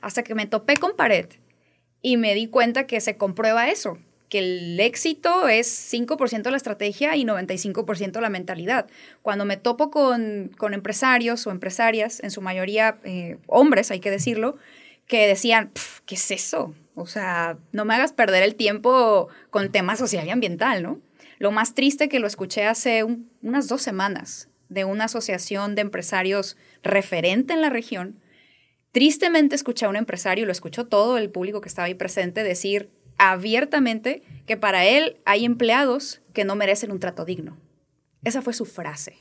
hasta que me topé con pared y me di cuenta que se comprueba eso, que el éxito es 5% la estrategia y 95% la mentalidad. Cuando me topo con, empresarios o empresarias, en su mayoría eh, hombres, hay que decirlo, que decían, ¿qué es eso? O sea, no me hagas perder el tiempo con el tema social y ambiental, ¿no? Lo más triste que lo escuché hace unas dos semanas de una asociación de empresarios referente en la región. Tristemente escuché a un empresario, lo escuchó todo el público que estaba ahí presente, decir abiertamente que para él hay empleados que no merecen un trato digno. Esa fue su frase.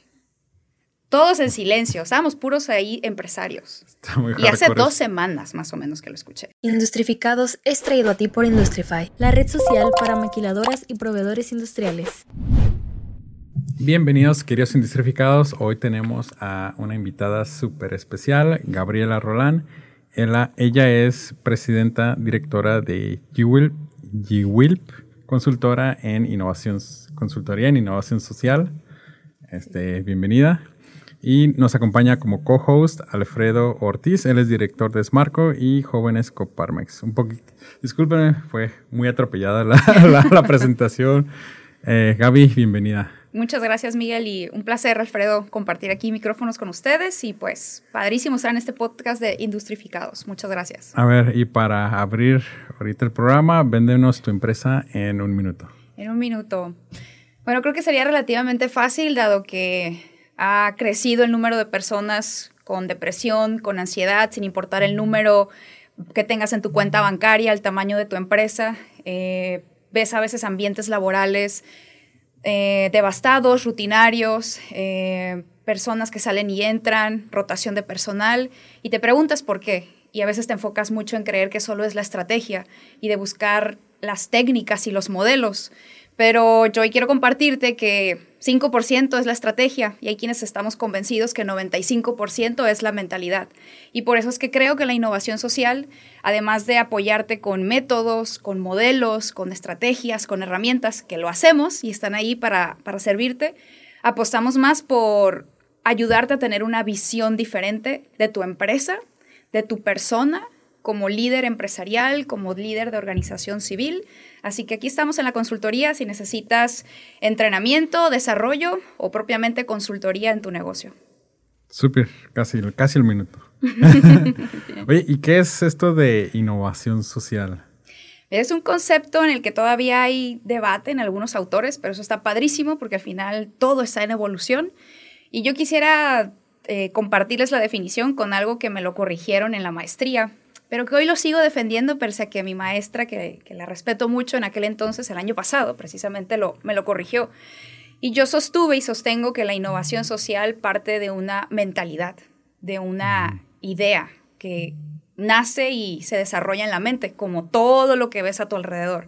Todos en silencio, estábamos puros ahí empresarios. y hace dos semanas más o menos que lo escuché. Industrificados es traído a ti por Industrify, la red social para maquiladoras y proveedores industriales. Bienvenidos, queridos industrificados. Hoy tenemos a una invitada súper especial, Gabriela Rolán. Ella, ella es presidenta directora de GWILP, consultora en innovación, consultoría en innovación social. Este, bienvenida. Y nos acompaña como co-host Alfredo Ortiz. Él es director de Smarco y Jóvenes Coparmex. Un poquito, discúlpenme, fue muy atropellada la, presentación. Eh, Gaby, bienvenida. Muchas gracias, Miguel, y un placer, Alfredo, compartir aquí micrófonos con ustedes y pues padrísimo estar en este podcast de Industrificados. Muchas gracias. A ver, y para abrir ahorita el programa, véndenos tu empresa en un minuto. En un minuto. Bueno, creo que sería relativamente fácil, dado que ha crecido el número de personas con depresión, con ansiedad, sin importar el número que tengas en tu cuenta bancaria, el tamaño de tu empresa. Eh, ves a veces ambientes laborales eh, devastados, rutinarios, eh, personas que salen y entran, rotación de personal, y te preguntas por qué. Y a veces te enfocas mucho en creer que solo es la estrategia y de buscar las técnicas y los modelos. Pero yo hoy quiero compartirte que 5% es la estrategia y hay quienes estamos convencidos que 95% es la mentalidad. Y por eso es que creo que la innovación social, además de apoyarte con métodos, con modelos, con estrategias, con herramientas, que lo hacemos y están ahí para, para servirte, apostamos más por ayudarte a tener una visión diferente de tu empresa, de tu persona como líder empresarial, como líder de organización civil. Así que aquí estamos en la consultoría si necesitas entrenamiento, desarrollo o propiamente consultoría en tu negocio. Súper, casi, casi el minuto. Oye, ¿y qué es esto de innovación social? Es un concepto en el que todavía hay debate en algunos autores, pero eso está padrísimo porque al final todo está en evolución. Y yo quisiera eh, compartirles la definición con algo que me lo corrigieron en la maestría pero que hoy lo sigo defendiendo, pese a que mi maestra, que, la respeto mucho en aquel entonces, el año pasado, precisamente lo, me lo corrigió. Y yo sostuve y sostengo que la innovación social parte de una mentalidad, de una idea que nace y se desarrolla en la mente, como todo lo que ves a tu alrededor.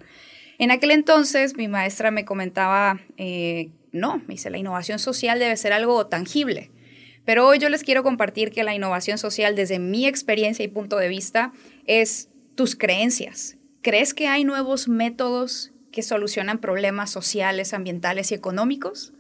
En aquel entonces mi maestra me comentaba, eh, no, me dice, la innovación social debe ser algo tangible. Pero hoy yo les quiero compartir que la innovación social, desde mi experiencia y punto de vista, es tus creencias. ¿Crees que hay nuevos métodos que solucionan problemas sociales, ambientales y económicos?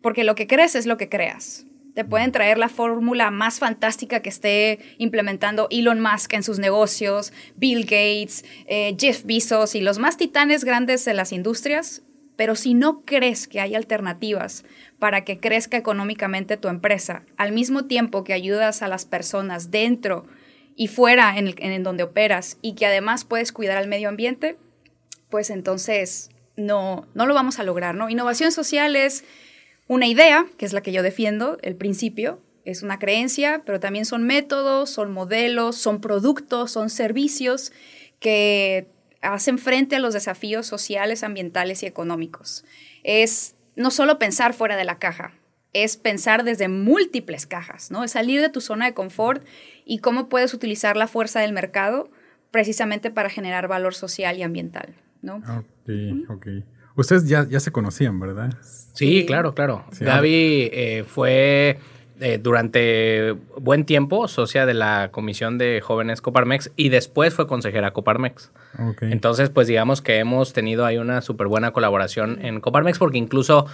Porque lo que crees es lo que creas. Te pueden traer la fórmula más fantástica que esté implementando Elon Musk en sus negocios, Bill Gates, eh, Jeff Bezos y los más titanes grandes de las industrias, pero si no crees que hay alternativas para que crezca económicamente tu empresa, al mismo tiempo que ayudas a las personas dentro y fuera en, en donde operas y que además puedes cuidar al medio ambiente, pues entonces no, no lo vamos a lograr, ¿no? Innovación social es una idea, que es la que yo defiendo, el principio, es una creencia, pero también son métodos, son modelos, son productos, son servicios que hacen frente a los desafíos sociales, ambientales y económicos. Es no solo pensar fuera de la caja, es pensar desde múltiples cajas, ¿no? Es salir de tu zona de confort y cómo puedes utilizar la fuerza del mercado precisamente para generar valor social y ambiental, ¿no? Ok, ok. Ustedes ya, ya se conocían, ¿verdad? Sí, claro, claro. Gaby eh, fue eh, durante buen tiempo socia de la Comisión de Jóvenes Coparmex y después fue consejera Coparmex. Entonces, pues digamos que hemos tenido ahí una súper buena colaboración en Coparmex porque incluso,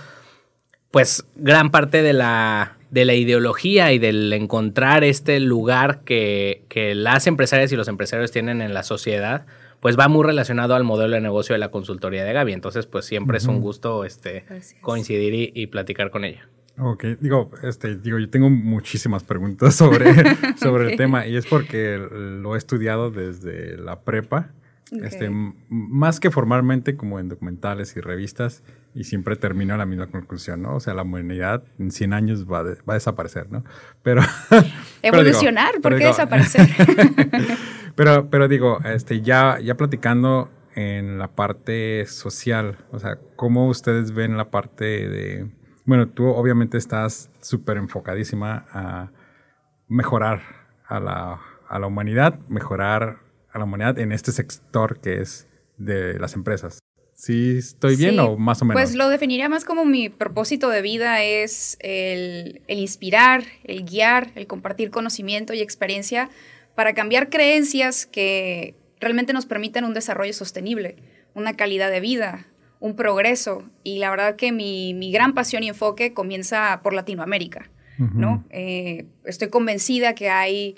pues gran parte de la de la ideología y del encontrar este lugar que, que las empresarias y los empresarios tienen en la sociedad, pues va muy relacionado al modelo de negocio de la consultoría de Gaby. Entonces, pues siempre es un gusto este, coincidir y, platicar con ella. Ok, digo, este, digo, yo tengo muchísimas preguntas sobre, sobre el tema y es porque lo he estudiado desde la prepa, este, más que formalmente como en documentales y revistas y siempre termino la misma conclusión, ¿no? O sea, la humanidad en 100 años va, va a desaparecer, ¿no? Pero... Evolucionar, ¿por qué desaparecer? Pero, pero digo, este, ya, ya platicando en la parte social, o sea, ¿cómo ustedes ven la parte de... Bueno, tú obviamente estás súper enfocadísima a mejorar a la, a la humanidad, mejorar a la humanidad en este sector que es de las empresas. ¿Sí estoy bien o más o menos? Pues lo definiría más como mi propósito de vida es el, el, inspirar, el guiar, el compartir conocimiento y experiencia para cambiar creencias que realmente nos permitan un desarrollo sostenible, una calidad de vida, un progreso. Y la verdad que mi, gran pasión y enfoque comienza por Latinoamérica, ¿no? Eh, estoy convencida que hay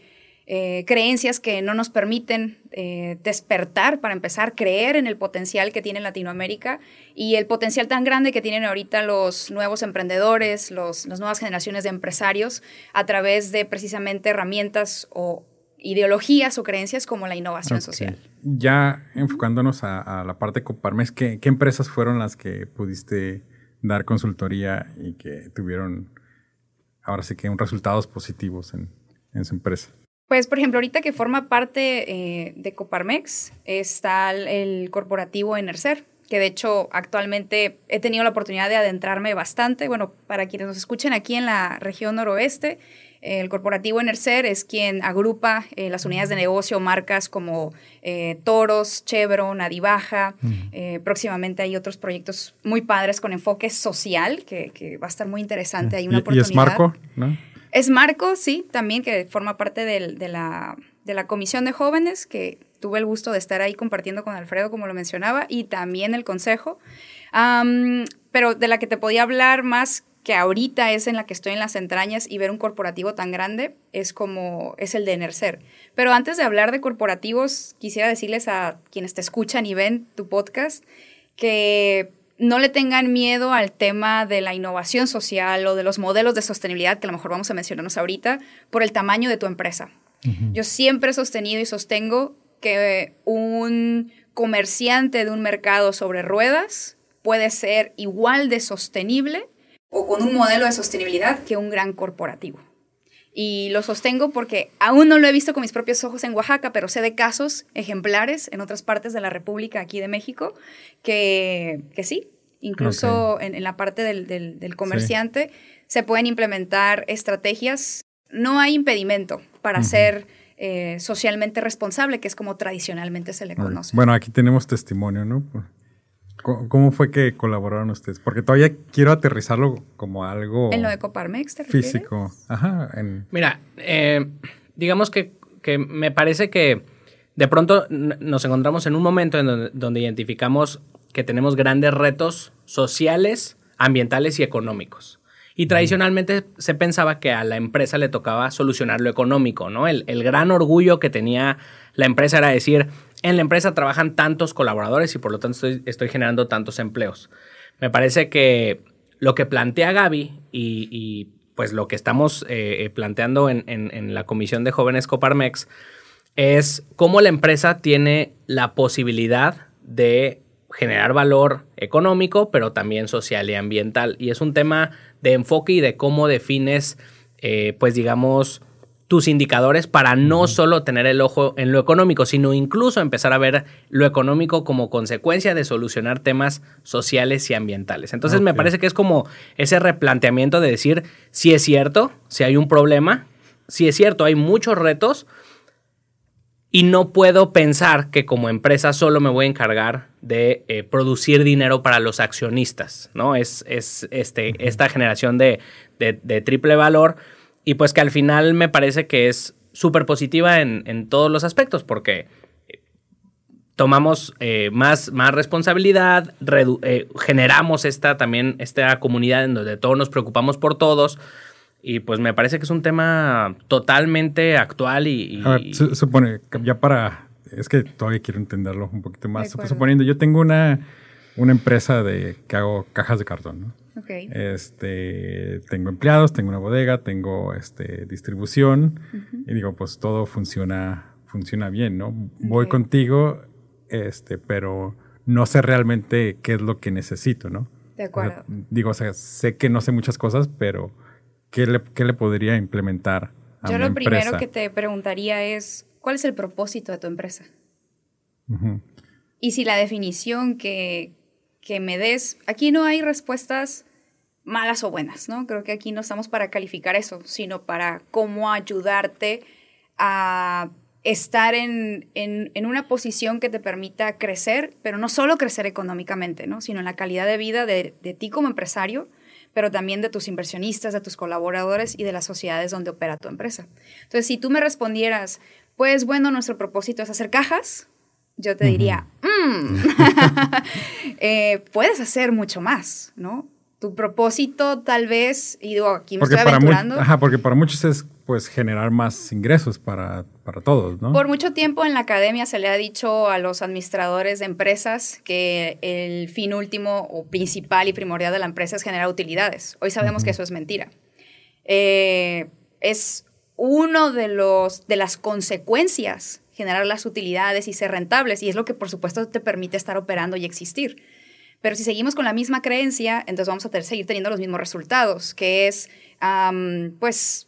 eh, creencias que no nos permiten eh, despertar, para empezar, creer en el potencial que tiene Latinoamérica y el potencial tan grande que tienen ahorita los nuevos emprendedores, las nuevas generaciones de empresarios, a través de precisamente herramientas o ideologías o creencias como la innovación social. Ya enfocándonos a, la parte de Coparmex, ¿qué, empresas fueron las que pudiste dar consultoría y que tuvieron ahora sí que un resultados positivos en, su empresa? Pues, por ejemplo, ahorita que forma parte eh, de Coparmex está el, corporativo Enercer, que de hecho actualmente he tenido la oportunidad de adentrarme bastante. Bueno, para quienes nos escuchen aquí en la región noroeste, el corporativo Enercer es quien agrupa eh, las unidades de negocio, marcas como eh, Toros, Chevron, Adibaja. Eh, próximamente hay otros proyectos muy padres con enfoque social que, va a estar muy interesante. Hay una oportunidad. ¿Y es Marco? ¿no? Es Marco, sí, también que forma parte de, la, de la comisión de jóvenes que tuve el gusto de estar ahí compartiendo con Alfredo, como lo mencionaba, y también el consejo. pero de la que te podía hablar más que ahorita es en la que estoy en las entrañas y ver un corporativo tan grande es como es el de Enercer. Pero antes de hablar de corporativos, quisiera decirles a quienes te escuchan y ven tu podcast que no le tengan miedo al tema de la innovación social o de los modelos de sostenibilidad que a lo mejor vamos a mencionarnos ahorita por el tamaño de tu empresa. Yo siempre he sostenido y sostengo que un comerciante de un mercado sobre ruedas puede ser igual de sostenible o con un modelo de sostenibilidad que un gran corporativo. Y lo sostengo porque aún no lo he visto con mis propios ojos en Oaxaca, pero sé de casos ejemplares en otras partes de la República, aquí de México, que, que sí, incluso en, la parte del, comerciante se pueden implementar estrategias. No hay impedimento para ser eh, socialmente responsable, que es como tradicionalmente se le conoce. Bueno, aquí tenemos testimonio, ¿no? ¿Cómo fue que colaboraron ustedes? Porque todavía quiero aterrizarlo como algo... En lo de Coparmex, ¿te Físico. Ajá. Mira, eh, digamos que, me parece que de pronto nos encontramos en un momento en donde, identificamos que tenemos grandes retos sociales, ambientales y económicos. Y tradicionalmente se pensaba que a la empresa le tocaba solucionar lo económico, ¿no? El, el, gran orgullo que tenía la empresa era decir, en la empresa trabajan tantos colaboradores y por lo tanto estoy, generando tantos empleos. Me parece que lo que plantea Gaby y, pues lo que estamos eh, planteando en, la Comisión de Jóvenes Coparmex es cómo la empresa tiene la posibilidad de generar valor económico, pero también social y ambiental. Y es un tema de enfoque y de cómo defines, eh, pues digamos, tus indicadores para no solo tener el ojo en lo económico, sino incluso empezar a ver lo económico como consecuencia de solucionar temas sociales y ambientales. Entonces me parece que es como ese replanteamiento de decir, si es cierto, si hay un problema, si es cierto, hay muchos retos y no puedo pensar que como empresa solo me voy a encargar de eh, producir dinero para los accionistas, ¿no? Es, es este, esta generación de, de triple valor y pues que al final me parece que es súper positiva en, todos los aspectos, porque eh, tomamos eh, más, más responsabilidad, eh, generamos esta también, esta comunidad en donde todos nos preocupamos por todos. Y pues me parece que es un tema totalmente actual y... supone, ya para... Es que todavía quiero entenderlo un poquito más. Suponiendo, yo tengo una, una empresa de que hago cajas de cartón, ¿no? Okay. Este, tengo empleados, tengo una bodega, tengo este, distribución y digo, pues todo funciona, funciona bien, ¿no? Voy contigo, este, pero no sé realmente qué es lo que necesito, ¿no? De acuerdo. digo, o sea, sé que no sé muchas cosas, pero ¿qué le, qué le podría implementar a Yo lo primero que te preguntaría es, ¿cuál es el propósito de tu empresa? Y si la definición que, que me des, aquí no hay respuestas malas o buenas, ¿no? Creo que aquí no estamos para calificar eso, sino para cómo ayudarte a estar en, una posición que te permita crecer, pero no solo crecer económicamente, ¿no? Sino en la calidad de vida de, de ti como empresario, pero también de tus inversionistas, de tus colaboradores y de las sociedades donde opera tu empresa. Entonces, si tú me respondieras, pues bueno, nuestro propósito es hacer cajas, yo te diría, mm, eh, puedes hacer mucho más, ¿no? Tu propósito tal vez, y digo, aquí me estoy aventurando. ajá, porque para muchos es pues generar más ingresos para, para, todos, ¿no? Por mucho tiempo en la academia se le ha dicho a los administradores de empresas que el fin último o principal y primordial de la empresa es generar utilidades. Hoy sabemos que eso es mentira. Eh, es uno de los de las consecuencias generar las utilidades y ser rentables. Y es lo que por supuesto te permite estar operando y existir. Pero si seguimos con la misma creencia, entonces vamos a seguir teniendo los mismos resultados, que es, pues,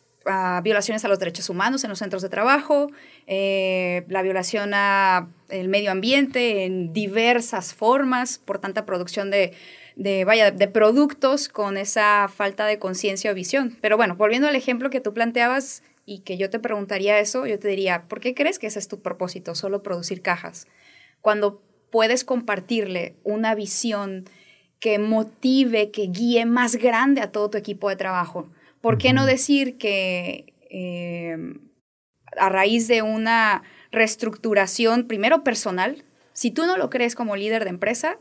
violaciones a los derechos humanos en los centros de trabajo, eh, la violación al medio ambiente en diversas formas por tanta producción de, de, vaya, de productos con esa falta de conciencia o visión. Pero bueno, volviendo al ejemplo que tú planteabas, y que yo te preguntaría eso, yo te diría, ¿por qué crees que ese es tu propósito, solo producir cajas? Cuando puedes compartirle una visión que motive, que guíe más grande a todo tu equipo de trabajo. ¿Por qué no decir que eh, a raíz de una reestructuración, primero personal, si tú no lo crees como líder de empresa,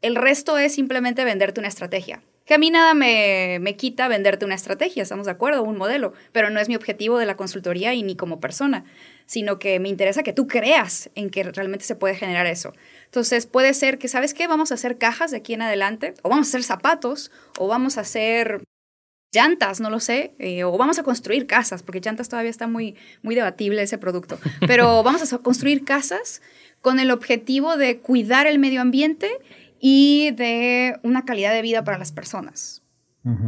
el resto es simplemente venderte una estrategia. Que a mí nada me, quita venderte una estrategia, estamos de acuerdo, un modelo, pero no es mi objetivo de la consultoría y ni como persona, sino que me interesa que tú creas en que realmente se puede generar eso. Entonces puede ser que, ¿sabes qué? Vamos a hacer cajas de aquí en adelante, o vamos a hacer zapatos, o vamos a hacer llantas, no lo sé, eh, o vamos a construir casas, porque llantas todavía está muy, muy debatible ese producto, pero vamos a construir casas con el objetivo de cuidar el medio ambiente y de una calidad de vida para las personas.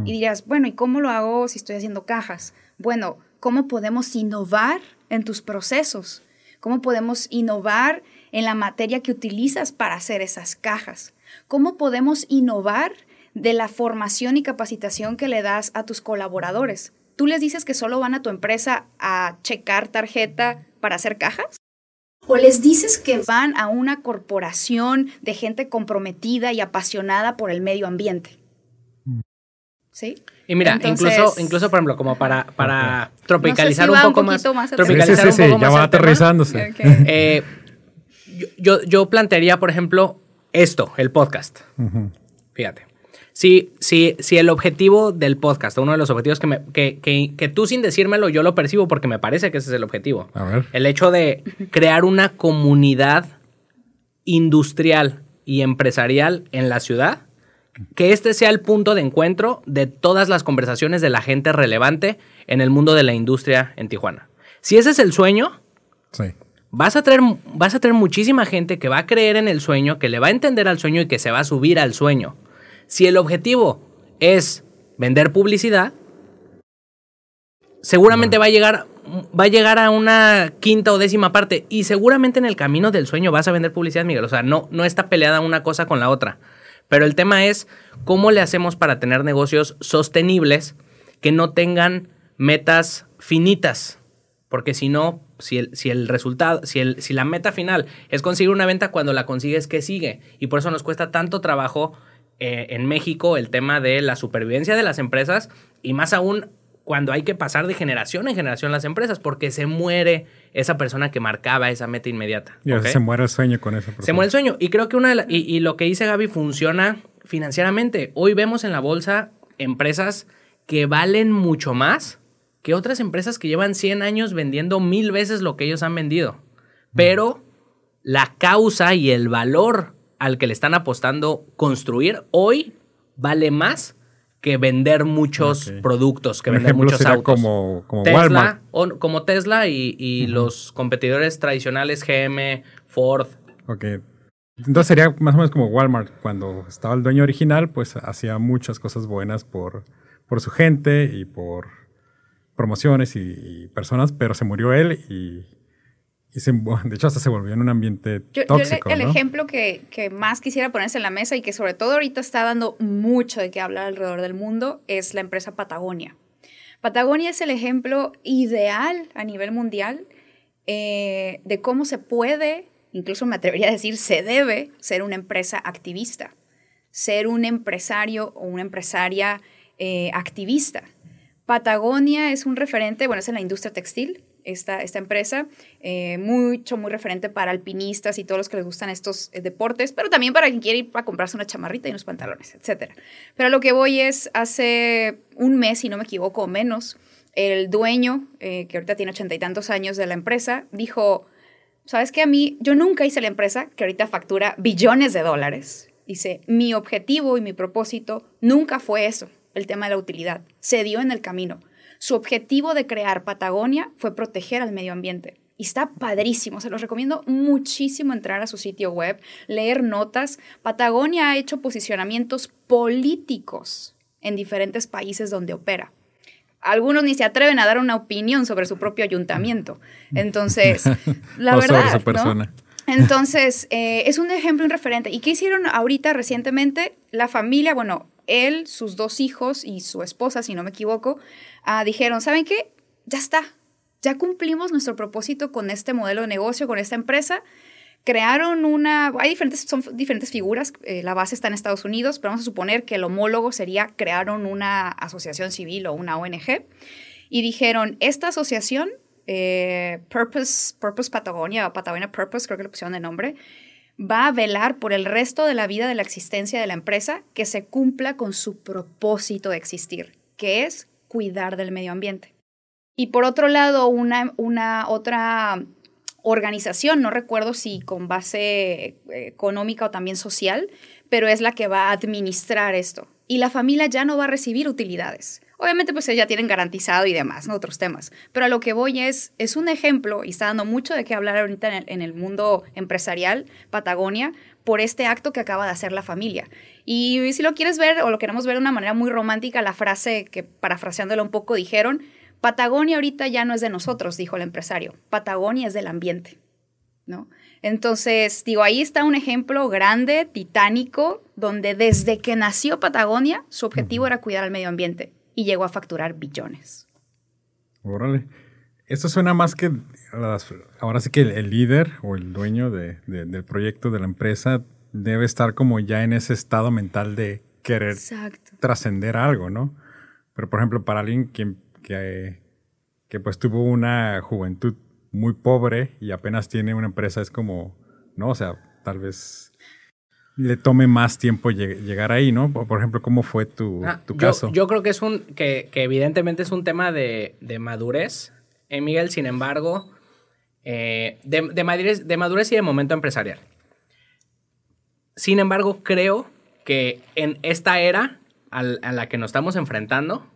Y dirías, bueno, ¿y cómo lo hago si estoy haciendo cajas? Bueno, ¿cómo podemos innovar en tus procesos? ¿Cómo podemos innovar en la materia que utilizas para hacer esas cajas? ¿Cómo podemos innovar de la formación y capacitación que le das a tus colaboradores? ¿Tú les dices que solo van a tu empresa a checar tarjeta para hacer cajas? O les dices que van a una corporación de gente comprometida y apasionada por el medio ambiente. ¿Sí? Y mira, incluso, incluso, por ejemplo, como para, para tropicalizar un poco más. tropicalizar sí, sí, sí, ya va aterrizándose. Eh, yo, yo, plantearía, por ejemplo, esto, el podcast. Fíjate. Si, si, si el objetivo del podcast, uno de los objetivos que, me, que, que, que, tú sin decírmelo, yo lo percibo porque me parece que ese es el objetivo. A ver. El hecho de crear una comunidad industrial y empresarial en la ciudad, que este sea el punto de encuentro de todas las conversaciones de la gente relevante en el mundo de la industria en Tijuana. Si ese es el sueño, vas, a traer, vas a traer muchísima gente que va a creer en el sueño, que le va a entender al sueño y que se va a subir al sueño. Si el objetivo es vender publicidad, seguramente va a llegar va a llegar a una quinta o décima parte y seguramente en el camino del sueño vas a vender publicidad, Miguel. O sea, no, no está peleada una cosa con la otra. Pero el tema es cómo le hacemos para tener negocios sostenibles que no tengan metas finitas. Porque si no, si el, si el resultado, si, el, si la meta final es conseguir una venta, cuando la consigues, ¿qué sigue? Y por eso nos cuesta tanto trabajo eh, en México el tema de la supervivencia de las empresas y más aún cuando hay que pasar de generación en generación las empresas porque se muere esa persona que marcaba esa meta inmediata. Se muere el sueño con eso. Se muere el sueño. Y creo que una de y, lo que dice Gaby funciona financieramente. Hoy vemos en la bolsa empresas que valen mucho más que otras empresas que llevan 100 años vendiendo mil veces lo que ellos han vendido. Pero la causa y el valor al que le están apostando construir hoy vale más que vender muchos productos, que vender muchos autos. Como, como Tesla, Walmart. O, como Tesla y, los competidores tradicionales GM, Ford. Ok. Entonces sería más o menos como Walmart. Cuando estaba el dueño original, pues hacía muchas cosas buenas por, por su gente y por promociones y personas, pero se murió él y y de hecho, hasta se volvió en un ambiente tóxico. el ejemplo que, que, más quisiera ponerse en la mesa y que sobre todo ahorita está dando mucho de qué hablar alrededor del mundo es la empresa Patagonia. Patagonia es el ejemplo ideal a nivel mundial eh, de cómo se puede, incluso me atrevería a decir, se debe ser una empresa activista, ser un empresario o una empresaria eh, activista. Patagonia es un referente, bueno, es en la industria textil, esta, esta empresa, eh, mucho, muy referente para alpinistas y todos los que les gustan estos eh, deportes, pero también para quien quiere ir a comprarse una chamarrita y unos pantalones, etc. Pero lo que voy es, hace un mes, si no me equivoco, o menos, el dueño, eh, que ahorita tiene ochenta y tantos años de la empresa, dijo, ¿sabes qué? A mí, yo nunca hice la empresa que ahorita factura billones de dólares. Dice, mi objetivo y mi propósito nunca fue eso, el tema de la utilidad. Se dio en el camino su objetivo de crear Patagonia fue proteger al medio ambiente. Y está padrísimo, se los recomiendo muchísimo entrar a su sitio web, leer notas. Patagonia ha hecho posicionamientos políticos en diferentes países donde opera. Algunos ni se atreven a dar una opinión sobre su propio ayuntamiento. Entonces, la verdad. persona. Entonces, eh, es un ejemplo, un referente. ¿Y qué hicieron ahorita recientemente? La familia, bueno, él, sus dos hijos y su esposa, si no me equivoco, ah, dijeron, ¿saben qué? Ya está, ya cumplimos nuestro propósito con este modelo de negocio, con esta empresa. Crearon una, hay diferentes, son diferentes figuras, eh, la base está en Estados Unidos, pero vamos a suponer que el homólogo sería, crearon una asociación civil o una ONG y dijeron, esta asociación, eh, Purpose, Purpose Patagonia Patagonia Purpose, creo que le pusieron de nombre, va a velar por el resto de la vida de la existencia de la empresa que se cumpla con su propósito de existir, que es cuidar del medio ambiente. Y por otro lado, una, una otra organización, no recuerdo si con base eh, económica o también social, pero es la que va a administrar esto. Y la familia ya no va a recibir utilidades. Obviamente, pues ya tienen garantizado y demás. Otros temas. Pero a lo que voy es, es un ejemplo, y está dando mucho de qué hablar ahorita en el, en el mundo empresarial, Patagonia, por este acto que acaba de hacer la familia. Y si lo quieres ver o lo queremos ver de una manera muy romántica, la frase que parafraseándola un poco dijeron, Patagonia ahorita ya no es de nosotros, dijo el empresario, Patagonia es del ambiente, ¿no? Entonces, digo, ahí está un ejemplo grande, titánico, donde desde que nació Patagonia, su objetivo era cuidar al medio ambiente y llegó a facturar billones. Órale. Esto suena más que, ahora sí que el, líder o el dueño del proyecto de la empresa debe estar como ya en ese estado mental de querer trascender algo, ¿no? Pero por ejemplo, para alguien que, que, que, pues tuvo una juventud muy pobre y apenas tiene una empresa, es como, ¿no? O sea, tal vez le tome más tiempo llegar ahí, ¿no? Por ejemplo, ¿cómo fue tu, ah, caso? Yo creo que es un, que, evidentemente es un tema de, madurez, eh, Miguel, sin embargo, eh, de, madurez, de madurez y de momento empresarial. Sin embargo, creo que en esta era a la que nos estamos enfrentando,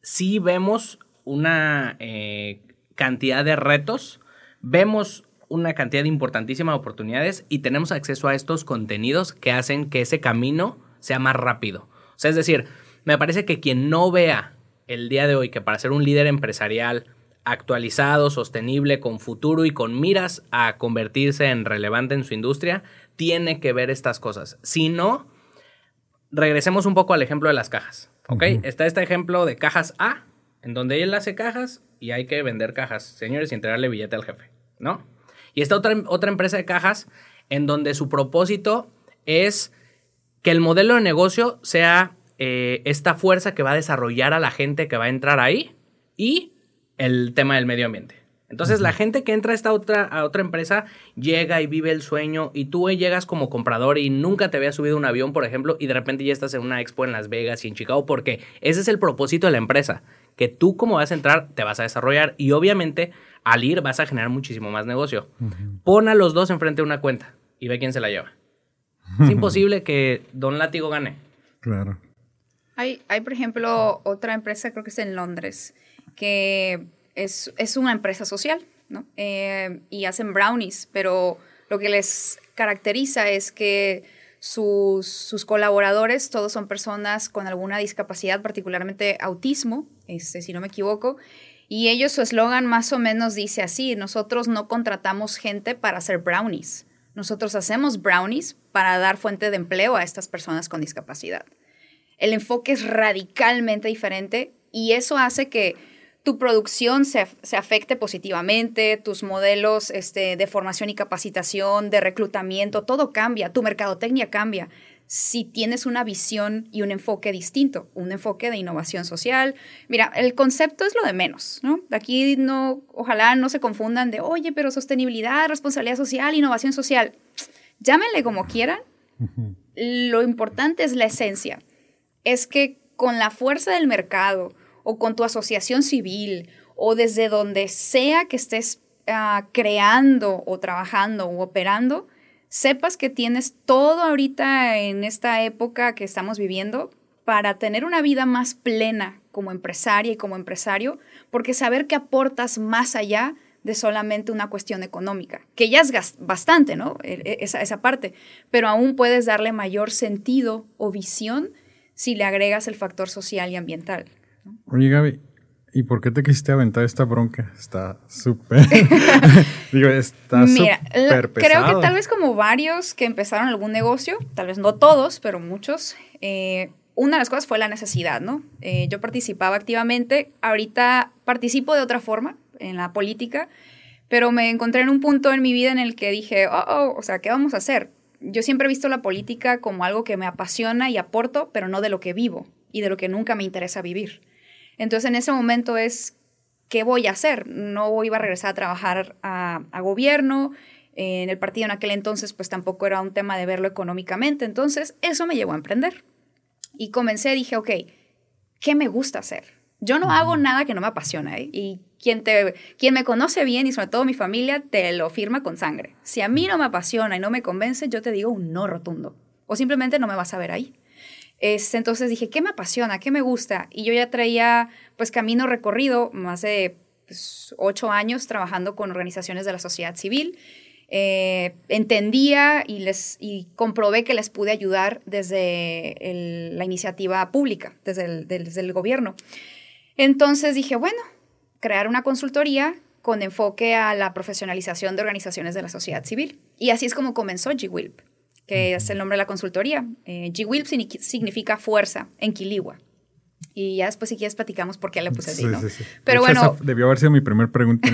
sí vemos una eh, cantidad de retos, vemos una cantidad importantísima de oportunidades y tenemos acceso a estos contenidos que hacen que ese camino sea más rápido. O sea, es decir, me parece que quien no vea el día de hoy que para ser un líder empresarial actualizado, sostenible, con futuro y con miras a convertirse en relevante en su industria, tiene que ver estas cosas. Si no, regresemos un poco al ejemplo de las cajas. ¿Ok? Está este ejemplo de cajas A, en donde él hace cajas y hay que vender cajas, señores, y entregarle billete al jefe, ¿no? Y está otra, otra empresa de cajas en donde su propósito es que el modelo de negocio sea eh, esta fuerza que va a desarrollar a la gente que va a entrar ahí y el tema del medio ambiente. Entonces, la gente que entra a esta otra, a otra empresa llega y vive el sueño y tú llegas como comprador y nunca te habías subido un avión, por ejemplo, y de repente ya estás en una expo en Las Vegas y en Chicago, porque ese es el propósito de la empresa, que tú como vas a entrar te vas a desarrollar y obviamente al ir vas a generar muchísimo más negocio. Pon a los dos enfrente de una cuenta y ve quién se la lleva. Es imposible que Don Látigo gane. Claro. Hay, hay, por ejemplo, otra empresa, creo que es en Londres, que es, es una empresa social, ¿no? Eh, y hacen brownies, pero lo que les caracteriza es que sus, sus, colaboradores todos son personas con alguna discapacidad, particularmente autismo, este, si no me equivoco, y ellos su eslogan más o menos dice así, nosotros no contratamos gente para hacer brownies, nosotros hacemos brownies para dar fuente de empleo a estas personas con discapacidad. El enfoque es radicalmente diferente y eso hace que tu producción se, afecte positivamente, tus modelos este, de formación y capacitación, de reclutamiento, todo cambia, tu mercadotecnia cambia si tienes una visión y un enfoque distinto, un enfoque de innovación social. Mira, el concepto es lo de menos, ¿no? Aquí no, ojalá no se confundan de, oye, pero sostenibilidad, responsabilidad social, innovación social. Llámenle como quieran. Lo importante es la esencia. Es que con la fuerza del mercado, o con tu asociación civil o desde donde sea que estés ah, creando o trabajando o operando, sepas que tienes todo ahorita en esta época que estamos viviendo para tener una vida más plena como empresaria y como empresario, porque saber que aportas más allá de solamente una cuestión económica, que ya es bastante, ¿no? E, e, esa, esa parte, pero aún puedes darle mayor sentido o visión si le agregas el factor social y ambiental. Oye, Gaby, ¿y por qué te quisiste aventar esta bronca? Está súper. Digo, está súper Creo que tal vez como varios que empezaron algún negocio, tal vez no todos, pero muchos. Eh, una de las cosas fue la necesidad, ¿no? Eh, yo participaba activamente, ahorita participo de otra forma en la política, pero me encontré en un punto en mi vida en el que dije, oh, oh, o sea, ¿qué vamos a hacer? Yo siempre he visto la política como algo que me apasiona y aporto, pero no de lo que vivo y de lo que nunca me interesa vivir. Entonces en ese momento es, ¿qué voy a hacer? No iba a regresar a trabajar a, gobierno, en el partido en aquel entonces pues tampoco era un tema de verlo económicamente, entonces eso me llevó a emprender. Y comencé, dije, ok, ¿qué me gusta hacer? Yo no hago nada que no me apasiona, ¿eh? Y quien, te, quien me conoce bien y sobre todo mi familia te lo firma con sangre. Si a mí no me apasiona y no me convence, yo te digo un no rotundo. O simplemente no me vas a ver ahí. Este, entonces dije, ¿qué me apasiona? ¿Qué me gusta? Y yo ya traía pues camino recorrido, más de pues, ocho años trabajando con organizaciones de la sociedad civil. Eh, entendía y, les, y comprobé que les pude ayudar desde la iniciativa pública, desde el, desde el gobierno. Entonces dije, bueno, crear una consultoría con enfoque a la profesionalización de organizaciones de la sociedad civil. Y así es como comenzó GWILP que es el nombre de la consultoría. Eh, G-Wilp significa fuerza en Quiligua. Y ya después, si quieres, platicamos por qué le puse así, ¿no? Sí, sí. Pero bueno. debió haber sido mi primera pregunta.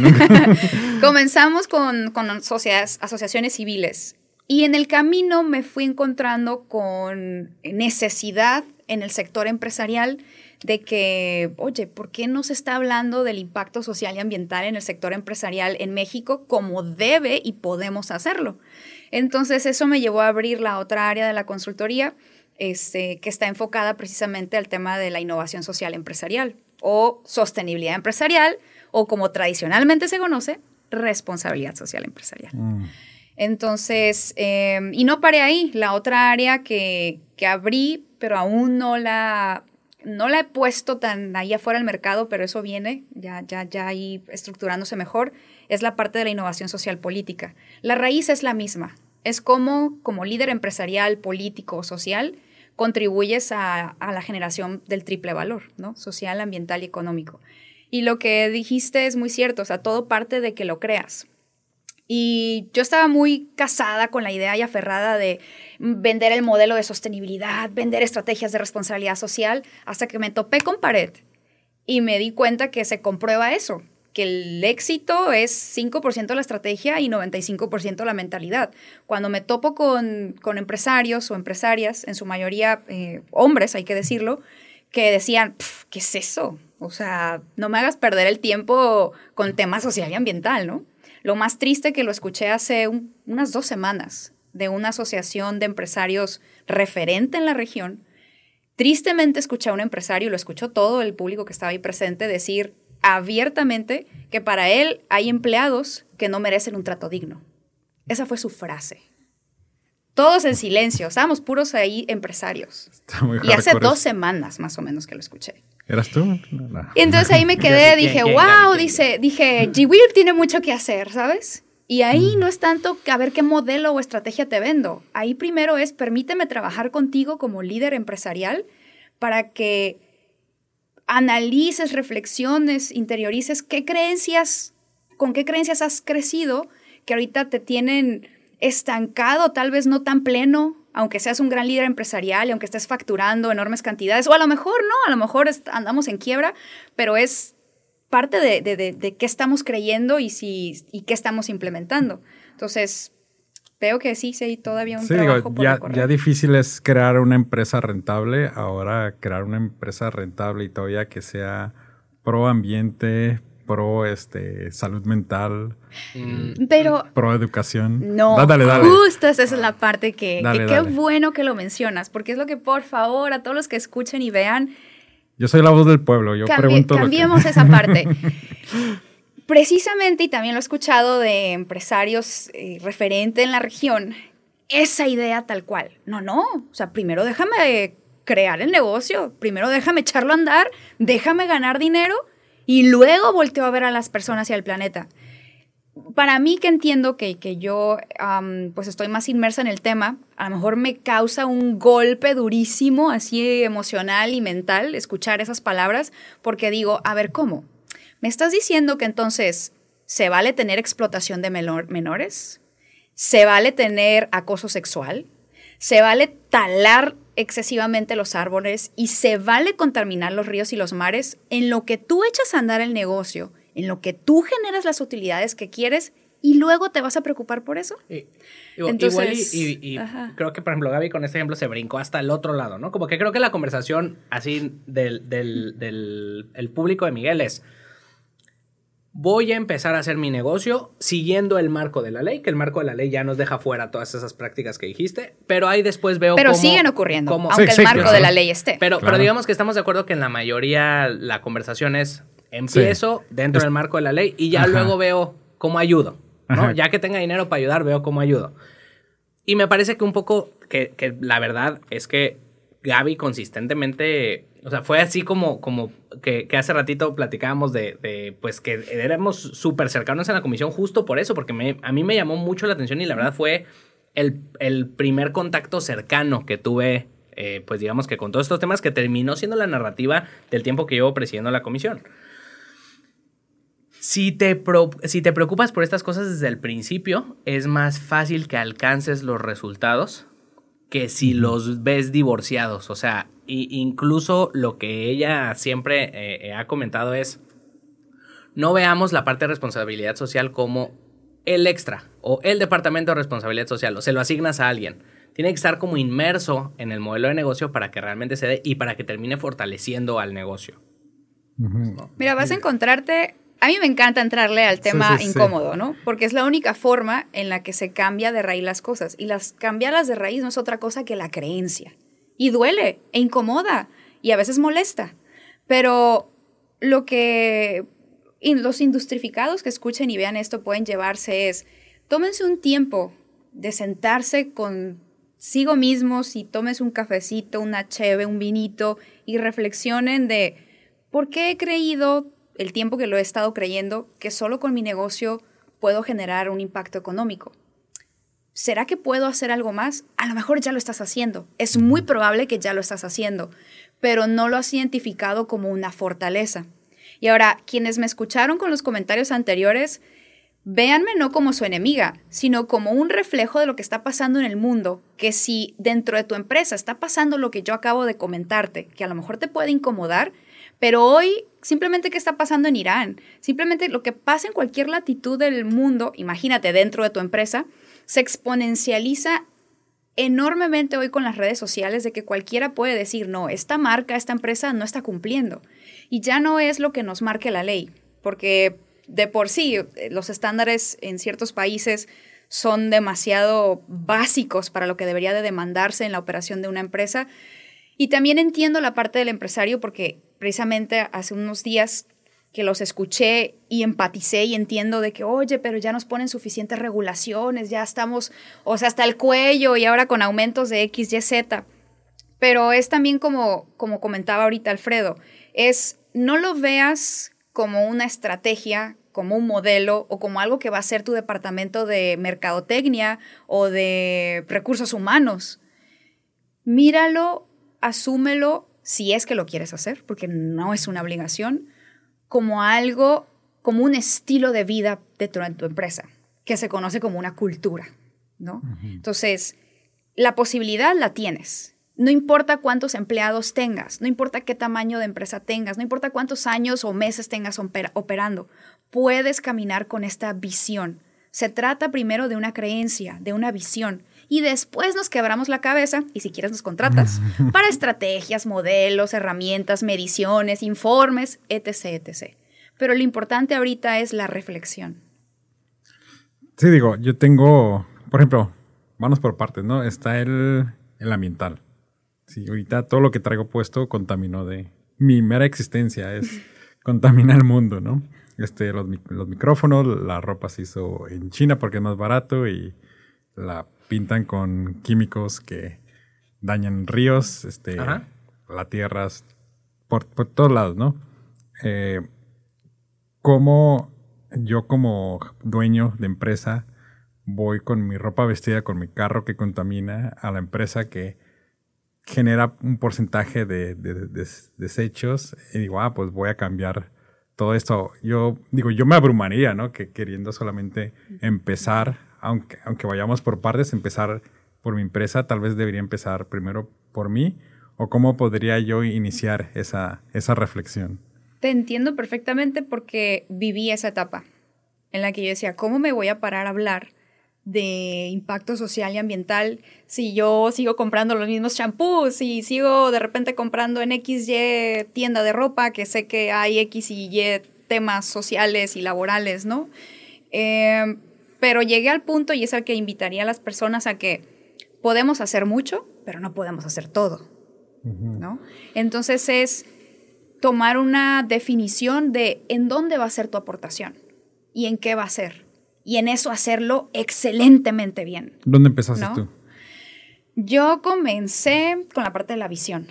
comenzamos con, con asociaciones civiles. Y en el camino me fui encontrando con necesidad en el sector empresarial de que, oye, ¿por qué no se está hablando del impacto social y ambiental en el sector empresarial en México como debe y podemos hacerlo? Entonces eso me llevó a abrir la otra área de la consultoría, este, que está enfocada precisamente al tema de la innovación social empresarial o sostenibilidad empresarial o como tradicionalmente se conoce, responsabilidad social empresarial. Mm. Entonces, em, y no paré ahí, la otra área que, que abrí, pero aún no la, no la he puesto tan ahí afuera al mercado, pero eso viene ya, ya, ya ahí estructurándose mejor, es la parte de la innovación social política. La raíz es la misma, es cómo como líder empresarial, político o social contribuyes a, la generación del triple valor, ¿no? Social, ambiental y económico. Y lo que dijiste es muy cierto, o sea, todo parte de que lo creas. Y yo estaba muy casada con la idea y aferrada de vender el modelo de sostenibilidad, vender estrategias de responsabilidad social, hasta que me topé con pared y me di cuenta que se comprueba eso que el éxito es 5% la estrategia y 95% la mentalidad. Cuando me topo con, empresarios o empresarias, en su mayoría eh, hombres, hay que decirlo, que decían, ¿qué es eso? O sea, no me hagas perder el tiempo con tema social y ambiental, ¿no? Lo más triste que lo escuché hace unas dos semanas de una asociación de empresarios referente en la región. Tristemente escuché a un empresario, lo escuchó todo el público que estaba ahí presente, decir abiertamente que para él hay empleados que no merecen un trato digno. Esa fue su frase. Todos en silencio, estábamos puros ahí empresarios. y hace dos semanas más o menos que lo escuché. ¿Eras tú? Y entonces ahí me quedé, dije, wow, dice, dije, G. tiene mucho que hacer, ¿sabes? Y ahí mm. no es tanto a ver qué modelo o estrategia te vendo. Ahí primero es, permíteme trabajar contigo como líder empresarial para que analices, reflexiones, interiorices qué creencias, con qué creencias has crecido que ahorita te tienen estancado, tal vez no tan pleno, aunque seas un gran líder empresarial y aunque estés facturando enormes cantidades, o a lo mejor no, a lo mejor andamos en quiebra, pero es parte de, de, qué estamos creyendo y, si, y qué estamos implementando. Entonces, veo que sí, sí, todavía un trabajo por ya, ya difícil es crear una empresa rentable, ahora crear una empresa rentable y todavía que sea pro ambiente, pro este, salud mental, mm. pero pro educación. No, dale, dale. justo esa es la parte que, qué bueno que lo mencionas, porque es lo que por favor a todos los que escuchen y vean. Yo soy la voz del pueblo, yo pregunto. Cambiemos esa parte. Precisamente, y también lo he escuchado de empresarios eh, referentes en la región, esa idea tal cual. No, no, o sea, primero déjame crear el negocio, primero déjame echarlo a andar, déjame ganar dinero y luego volteo a ver a las personas y al planeta. Para mí que entiendo que, que yo pues estoy más inmersa en el tema, a lo mejor me causa un golpe durísimo, así emocional y mental, escuchar esas palabras, porque digo, a ver, ¿cómo? ¿Me estás diciendo que entonces se vale tener explotación de menores? ¿Se vale tener acoso sexual? ¿Se vale talar excesivamente los árboles y se vale contaminar los ríos y los mares en lo que tú echas a andar el negocio, en lo que tú generas las utilidades que quieres y luego te vas a preocupar por eso. Entonces, igual y, creo que, por ejemplo, Gaby con este ejemplo se brincó hasta el otro lado, ¿no? Como que creo que la conversación así del, del, del el público de Miguel es voy a empezar a hacer mi negocio siguiendo el marco de la ley, que el marco de la ley ya nos deja fuera todas esas prácticas que dijiste, pero ahí después veo Pero siguen ocurriendo, aunque el marco de la ley esté. Pero, pero digamos que estamos de acuerdo que en la mayoría la conversación es empiezo dentro del marco de la ley y ya luego veo cómo ayudo, ¿no? Ya que tenga dinero para ayudar, veo cómo ayudo. Y me parece que un poco, que, que la verdad es que Gaby consistentemente o sea, fue así como, como que, hace ratito platicábamos de, pues que éramos súper cercanos en la comisión justo por eso, porque a mí me llamó mucho la atención y la verdad fue el, primer contacto cercano que tuve, eh, pues digamos que con todos estos temas que terminó siendo la narrativa del tiempo que llevo presidiendo la comisión. Si te, si te preocupas por estas cosas desde el principio, es más fácil que alcances los resultados que si los ves divorciados. O sea, incluso lo que ella siempre eh, ha comentado es, no veamos la parte de responsabilidad social como el extra o el departamento de responsabilidad social o se lo asignas a alguien. Tiene que estar como inmerso en el modelo de negocio para que realmente se dé y para que termine fortaleciendo al negocio. Mira, vas a encontrarte a mí me encanta entrarle al tema incómodo, ¿no? Porque es la única forma en la que se cambia de raíz las cosas. Y las cambiarlas de raíz no es otra cosa que la creencia. Y duele, e incomoda, y a veces molesta. Pero lo que los industrificados que escuchen y vean esto pueden llevarse es, tómense un tiempo de sentarse consigo mismos y tómense un cafecito, una cheve, un vinito y reflexionen de por qué he creído el tiempo que lo he estado creyendo que solo con mi negocio puedo generar un impacto económico. ¿Será que puedo hacer algo más? A lo mejor ya lo estás haciendo. Es muy probable que ya lo estás haciendo, pero no lo has identificado como una fortaleza. Y ahora, quienes me escucharon con los comentarios anteriores, véanme no como su enemiga, sino como un reflejo de lo que está pasando en el mundo, que si dentro de tu empresa está pasando lo que yo acabo de comentarte, que a lo mejor te puede incomodar, pero hoy, simplemente qué está pasando en Irán, simplemente lo que pasa en cualquier latitud del mundo, imagínate dentro de tu empresa, se exponencializa enormemente hoy con las redes sociales de que cualquiera puede decir, no, esta marca, esta empresa no está cumpliendo. Y ya no es lo que nos marque la ley, porque de por sí eh, los estándares en ciertos países son demasiado básicos para lo que debería de demandarse en la operación de una empresa. Y también entiendo la parte del empresario porque precisamente hace unos días que los escuché y empaticé y entiendo de que, oye, pero ya nos ponen suficientes regulaciones, ya estamos, o sea, hasta el cuello y ahora con aumentos de X, Y, Z. Pero es también como, como comentaba ahorita Alfredo, es no lo veas como una estrategia, como un modelo o como algo que va a ser tu departamento de mercadotecnia o de recursos humanos. Míralo, asúmelo si es que lo quieres hacer, porque no es una obligación como algo, como un estilo de vida dentro de tu empresa, que se conoce como una cultura, ¿no? Entonces, la posibilidad la tienes. No importa cuántos empleados tengas, no importa qué tamaño de empresa tengas, no importa cuántos años o meses tengas operando, puedes caminar con esta visión. Se trata primero de una creencia, de una visión, y después nos quebramos la cabeza, y si quieres nos contratas, para estrategias, modelos, herramientas, mediciones, informes, etc., etc. Pero lo importante ahorita es la reflexión. Sí, digo, yo tengo, por ejemplo, vamos por partes, ¿no? Está el, el ambiental. Sí, ahorita todo lo que traigo puesto contaminó de mi mera existencia, es contamina el mundo, ¿no? Este, los, los micrófonos, la ropa se hizo en China porque es más barato y la pintan con químicos que dañan ríos, este, la tierra, por, todos lados, ¿no? Eh, ¿Cómo yo como dueño de empresa voy con mi ropa vestida, con mi carro que contamina a la empresa que genera un porcentaje de, desechos y digo, ah, pues voy a cambiar todo esto. Yo digo, yo me abrumaría, ¿no? Que queriendo solamente empezar aunque, aunque vayamos por partes, empezar por mi empresa, tal vez debería empezar primero por mí, o cómo podría yo iniciar esa, esa reflexión. Te entiendo perfectamente porque viví esa etapa en la que yo decía, ¿cómo me voy a parar a hablar de impacto social y ambiental si yo sigo comprando los mismos champús, y sigo de repente comprando en XY tienda de ropa que sé que hay X y Y temas sociales y laborales, ¿no? Eh, pero llegué al punto y es al que invitaría a las personas a que podemos hacer mucho, pero no podemos hacer todo, ¿no? Entonces es tomar una definición de en dónde va a ser tu aportación y en qué va a ser. Y en eso hacerlo excelentemente bien. ¿Dónde empezaste tú? Yo comencé con la parte de la visión,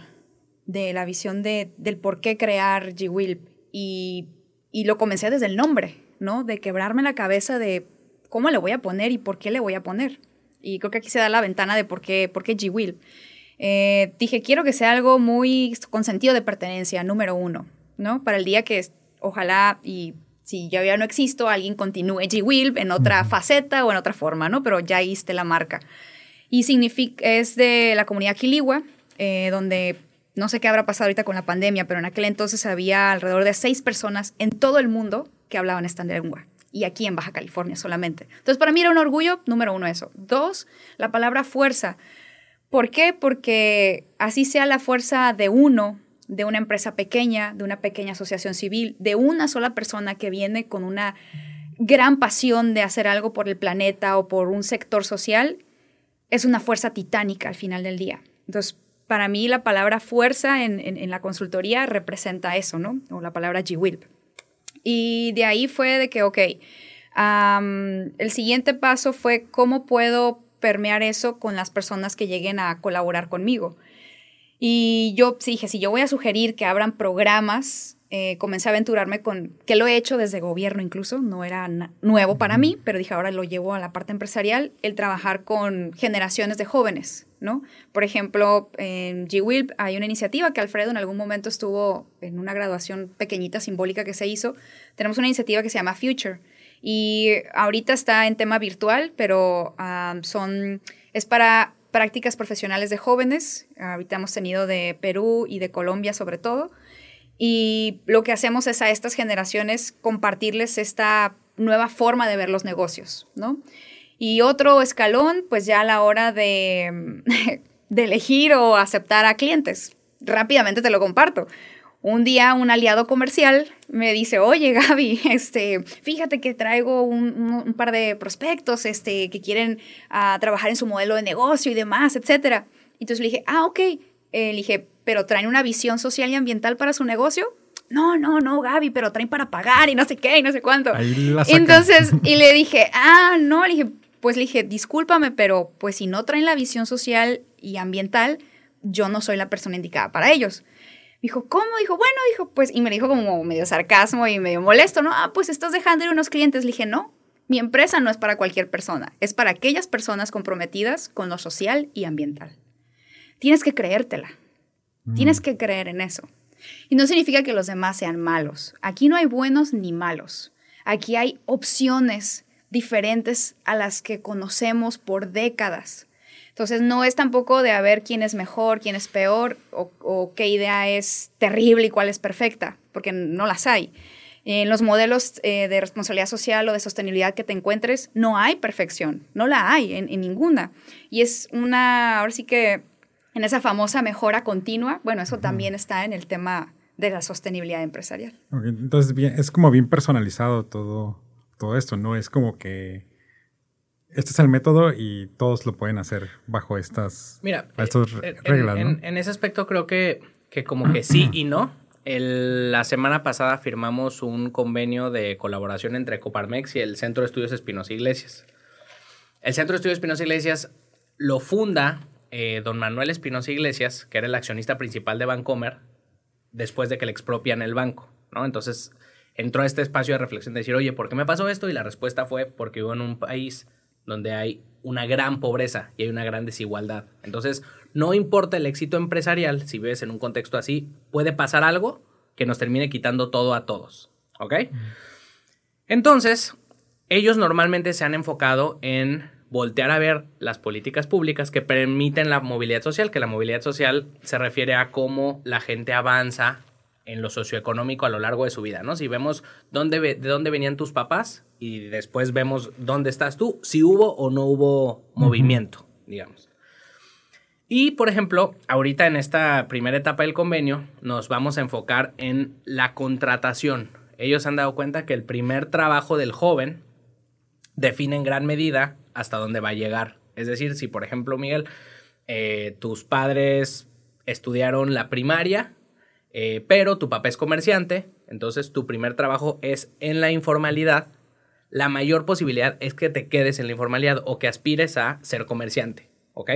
de la visión de, del por qué crear G-Will. Y, y lo comencé desde el nombre, ¿no? De quebrarme la cabeza de cómo le voy a poner y por qué le voy a poner. Y creo que aquí se da la ventana de por qué, por qué G-Will. Eh, dije, quiero que sea algo muy con sentido de pertenencia, número uno, ¿no? Para el día que ojalá y si yo ya no existo, alguien continúe G-Will en otra faceta o en otra forma, ¿no? Pero ya hiciste la marca. Y significa, es de la comunidad Quiligua, eh, donde no sé qué habrá pasado ahorita con la pandemia, pero en aquel entonces había alrededor de seis personas en todo el mundo que hablaban esta lengua y aquí en Baja California solamente. Entonces, para mí era un orgullo, número uno, eso. Dos, la palabra fuerza. ¿Por qué? Porque así sea la fuerza de uno, de una empresa pequeña, de una pequeña asociación civil, de una sola persona que viene con una gran pasión de hacer algo por el planeta o por un sector social, es una fuerza titánica al final del día. Entonces, para mí la palabra fuerza en, en, la consultoría representa eso, ¿no? O la palabra G-Wilp. Y de ahí fue de que, ok, el siguiente paso fue cómo puedo permear eso con las personas que lleguen a colaborar conmigo. Y yo dije, si yo voy a sugerir que abran programas, eh, comencé a aventurarme con, que lo he hecho desde gobierno incluso, no era nuevo para mí, pero dije, ahora lo llevo a la parte empresarial, el trabajar con generaciones de jóvenes, ¿no? Por ejemplo, en G-Wilp hay una iniciativa que Alfredo en algún momento estuvo en una graduación pequeñita, simbólica que se hizo. Tenemos una iniciativa que se llama Future y ahorita está en tema virtual, pero son, es para prácticas profesionales de jóvenes. Ahorita hemos tenido de Perú y de Colombia sobre todo. Y lo que hacemos es a estas generaciones compartirles esta nueva forma de ver los negocios, ¿no? Y otro escalón, pues ya a la hora de, de elegir o aceptar a clientes. Rápidamente te lo comparto. Un día un aliado comercial me dice, oye Gaby, este, fíjate que traigo un, par de prospectos este, que quieren ah, trabajar en su modelo de negocio y demás, etc. Entonces le dije, ah, ok. Eh, le dije, pero traen una visión social y ambiental para su negocio. No, no, no, Gaby, pero traen para pagar y no sé qué y no sé cuánto. Entonces, y le dije, ah, no, le dije, pues le dije, discúlpame, pero pues si no traen la visión social y ambiental, yo no soy la persona indicada para ellos. Dijo, ¿cómo? Dijo, bueno, dijo, pues, y me dijo como medio sarcasmo y medio molesto, ¿no? Ah, pues estás dejando ir unos clientes. Le dije, no, mi empresa no es para cualquier persona, es para aquellas personas comprometidas con lo social y ambiental. Tienes que creértela, mm. tienes que creer en eso. Y no significa que los demás sean malos. Aquí no hay buenos ni malos. Aquí hay opciones diferentes a las que conocemos por décadas. Entonces no es tampoco de a ver quién es mejor, quién es peor o, qué idea es terrible y cuál es perfecta, porque no las hay. En los modelos eh, de responsabilidad social o de sostenibilidad que te encuentres, no hay perfección, no la hay en, ninguna. Y es una, ahora sí que en esa famosa mejora continua, bueno, eso también está en el tema de la sostenibilidad empresarial. entonces bien, es como bien personalizado todo, todo esto, ¿no? Es como que este es el método y todos lo pueden hacer bajo estas, Mira, eh, reglas. En, ese aspecto creo que, que como que sí y no. la semana pasada firmamos un convenio de colaboración entre Coparmex y el Centro de Estudios Espinosa Iglesias. El Centro de Estudios Espinosa Iglesias lo funda eh, don Manuel Espinosa Iglesias, que era el accionista principal de Bancomer, después de que le expropian el banco, ¿no? Entonces entró a este espacio de reflexión de decir, oye, ¿por qué me pasó esto? Y la respuesta fue porque vivo en un país donde hay una gran pobreza y hay una gran desigualdad. Entonces, no importa el éxito empresarial, si vives en un contexto así, puede pasar algo que nos termine quitando todo a todos. ¿Ok? Entonces, ellos normalmente se han enfocado en voltear a ver las políticas públicas que permiten la movilidad social, que la movilidad social se refiere a cómo la gente avanza en lo socioeconómico a lo largo de su vida, ¿no? Si vemos dónde, de dónde venían tus papás y después vemos dónde estás tú, si hubo o no hubo movimiento, digamos. Y, por ejemplo, ahorita en esta primera etapa del convenio nos vamos a enfocar en la contratación. Ellos han dado cuenta que el primer trabajo del joven define en gran medida hasta dónde va a llegar. Es decir, si, por ejemplo, Miguel, eh, tus padres estudiaron la primaria eh, pero tu papá es comerciante, entonces tu primer trabajo es en la informalidad. La mayor posibilidad es que te quedes en la informalidad o que aspires a ser comerciante, ¿ok?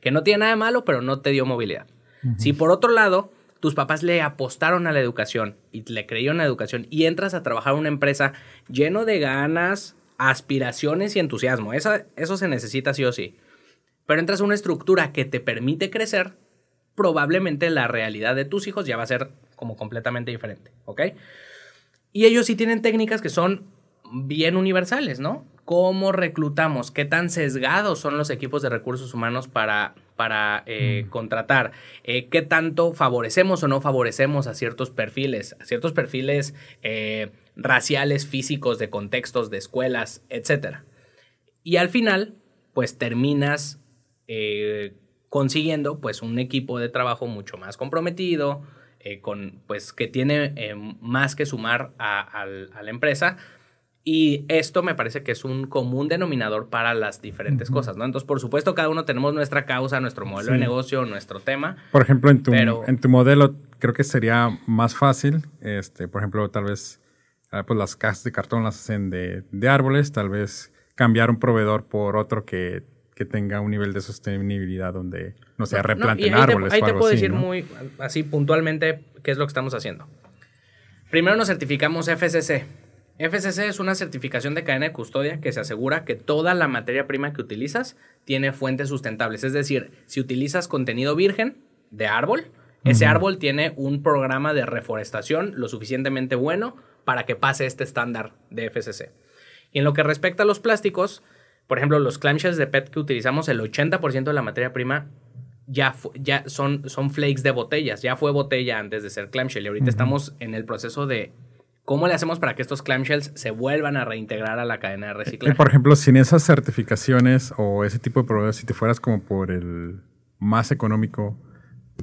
Que no tiene nada de malo, pero no te dio movilidad. Si por otro lado tus papás le apostaron a la educación y le creyeron a la educación y entras a trabajar en una empresa lleno de ganas, aspiraciones y entusiasmo, eso se necesita sí o sí. Pero entras a una estructura que te permite crecer, probablemente la realidad de tus hijos ya va a ser como completamente diferente, ¿ok? Y ellos sí tienen técnicas que son bien universales, ¿no? ¿Cómo reclutamos? ¿Qué tan sesgados son los equipos de recursos humanos para, para eh, mm. contratar? Eh, ¿Qué tanto favorecemos o no favorecemos a ciertos perfiles? A ciertos perfiles eh, raciales, físicos, de contextos, de escuelas, etc. Y al final, pues terminas consiguiendo pues un equipo de trabajo mucho más comprometido, eh, con, pues, que tiene eh, más que sumar a, la empresa. Y esto me parece que es un común denominador para las diferentes cosas, ¿no? Entonces, por supuesto, cada uno tenemos nuestra causa, nuestro modelo de negocio, nuestro tema. Por ejemplo, en tu, en tu modelo creo que sería más fácil, este, por ejemplo, tal vez ah, pues las casas de cartón las hacen de, de árboles, tal vez cambiar un proveedor por otro que que tenga un nivel de sostenibilidad donde no sea replanten árboles. ahí te puedo decir muy así puntualmente qué es lo que estamos haciendo. Primero nos certificamos FCC. FCC es una certificación de cadena de custodia que se asegura que toda la materia prima que utilizas tiene fuentes sustentables. Es decir, si utilizas contenido virgen de árbol, ese árbol tiene un programa de reforestación lo suficientemente bueno para que pase este estándar de FCC. Y en lo que respecta a los plásticos, por ejemplo, los clamshells de PET que utilizamos, el 80% de la materia prima ya, ya son, son flakes de botellas. Ya fue botella antes de ser clamshell. Y ahorita estamos en el proceso de ¿Cómo le hacemos para que estos clamshells se vuelvan a reintegrar a la cadena de reciclaje? por ejemplo, sin esas certificaciones o ese tipo de proveedores, si te fueras como por el más económico,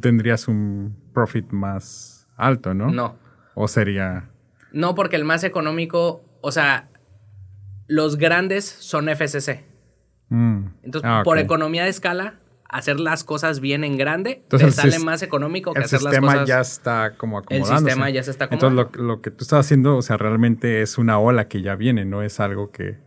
tendrías un profit más alto, ¿no? No. ¿O sería...? No, porque el más económico, o sea, los grandes son FCC. Mm. Entonces, ah, por economía de escala, hacer las cosas bien en grande te sale más económico que hacer las cosas. El sistema ya está como acomodando. El sistema ya se está acomodando. Entonces, lo, que tú estás haciendo, o sea, realmente es una ola que ya viene, no es algo que.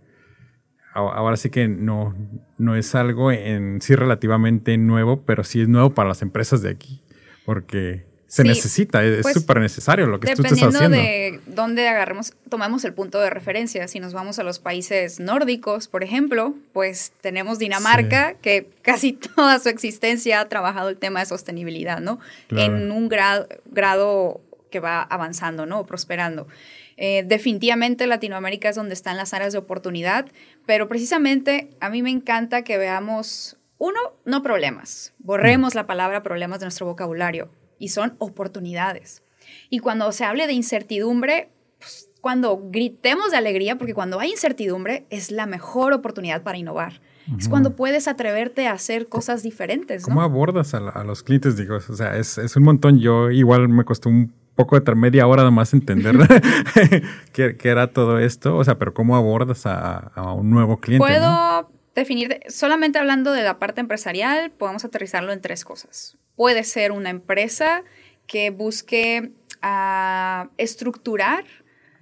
Ahora sí que no, no es algo en sí relativamente nuevo, pero sí es nuevo para las empresas de aquí. Porque se necesita, es pues, súper necesario lo que tú estás haciendo. Dependiendo de dónde agarremos, tomamos el punto de referencia. Si nos vamos a los países nórdicos, por ejemplo, pues tenemos Dinamarca, que casi toda su existencia ha trabajado el tema de sostenibilidad, ¿no? En un grado, grado que va avanzando, ¿no? Prosperando. Eh, definitivamente Latinoamérica es donde están las áreas de oportunidad, pero precisamente a mí me encanta que veamos, uno, no problemas, borremos mm. la palabra problemas de nuestro vocabulario y son oportunidades. Y cuando se hable de incertidumbre, pues, cuando gritemos de alegría, porque cuando hay incertidumbre es la mejor oportunidad para innovar. Es cuando puedes atreverte a hacer cosas diferentes. ¿Cómo abordas a, los clientes? Digo, o sea, es, es, un montón. Yo igual me costó un poco de media hora más entender qué, era todo esto. O sea, pero ¿cómo abordas a, un nuevo cliente? Puedo definir, solamente hablando de la parte empresarial, podemos aterrizarlo en tres cosas. Puede ser una empresa que busque ah, estructurar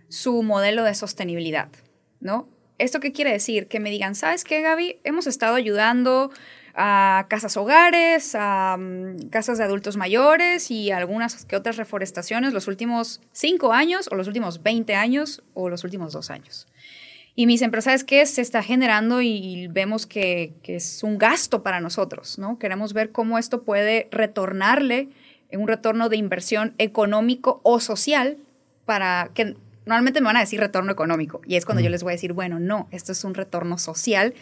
su modelo de sostenibilidad, ¿no? ¿Esto qué quiere decir? Que me digan, ¿sabes qué, Gaby? Hemos estado ayudando a casas hogares, a mm, casas de adultos mayores y algunas que otras reforestaciones los últimos cinco años o los últimos 20 años o los últimos dos años. Y mis empresas, ¿qué se está generando y vemos que, es un gasto para nosotros, ¿no? Queremos ver cómo esto puede retornarle en un retorno de inversión económico o social para que normalmente me van a decir retorno económico y es cuando yo les voy a decir, bueno, no, esto es un retorno social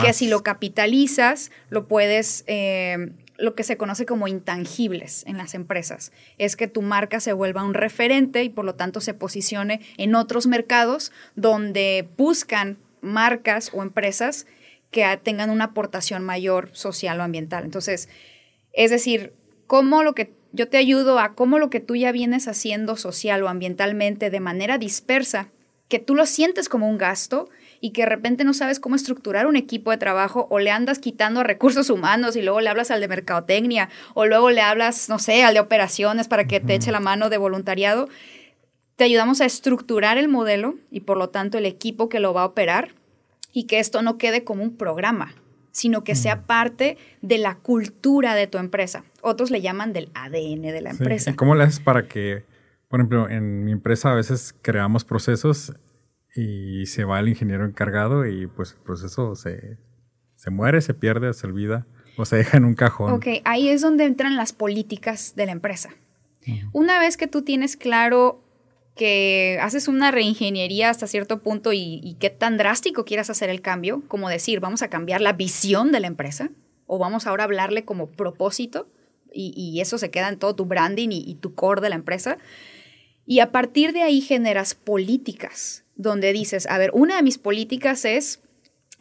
que si lo capitalizas lo puedes eh, lo que se conoce como intangibles en las empresas. Es que tu marca se vuelva un referente y por lo tanto se posicione en otros mercados donde buscan marcas o empresas que tengan una aportación mayor social o ambiental. Entonces, es decir, cómo lo que yo te ayudo a cómo lo que tú ya vienes haciendo social o ambientalmente de manera dispersa, que tú lo sientes como un gasto, y que de repente no sabes cómo estructurar un equipo de trabajo o le andas quitando a recursos humanos y luego le hablas al de mercadotecnia o luego le hablas, no sé, al de operaciones para que te eche la mano de voluntariado. Te ayudamos a estructurar el modelo y por lo tanto el equipo que lo va a operar y que esto no quede como un programa, sino que sea parte de la cultura de tu empresa. Otros le llaman del ADN de la empresa. ¿Y cómo le haces para que, por ejemplo, en mi empresa a veces creamos procesos y se va el ingeniero encargado y pues el proceso se, se muere, se pierde, se olvida o se deja en un cajón. Ok, ahí es donde entran las políticas de la empresa. Una vez que tú tienes claro que haces una reingeniería hasta cierto punto y, qué tan drástico quieras hacer el cambio, como decir, vamos a cambiar la visión de la empresa o vamos ahora a hablarle como propósito y, eso se queda en todo tu branding y, y tu core de la empresa. Y a partir de ahí generas políticas donde dices, a ver, una de mis políticas es,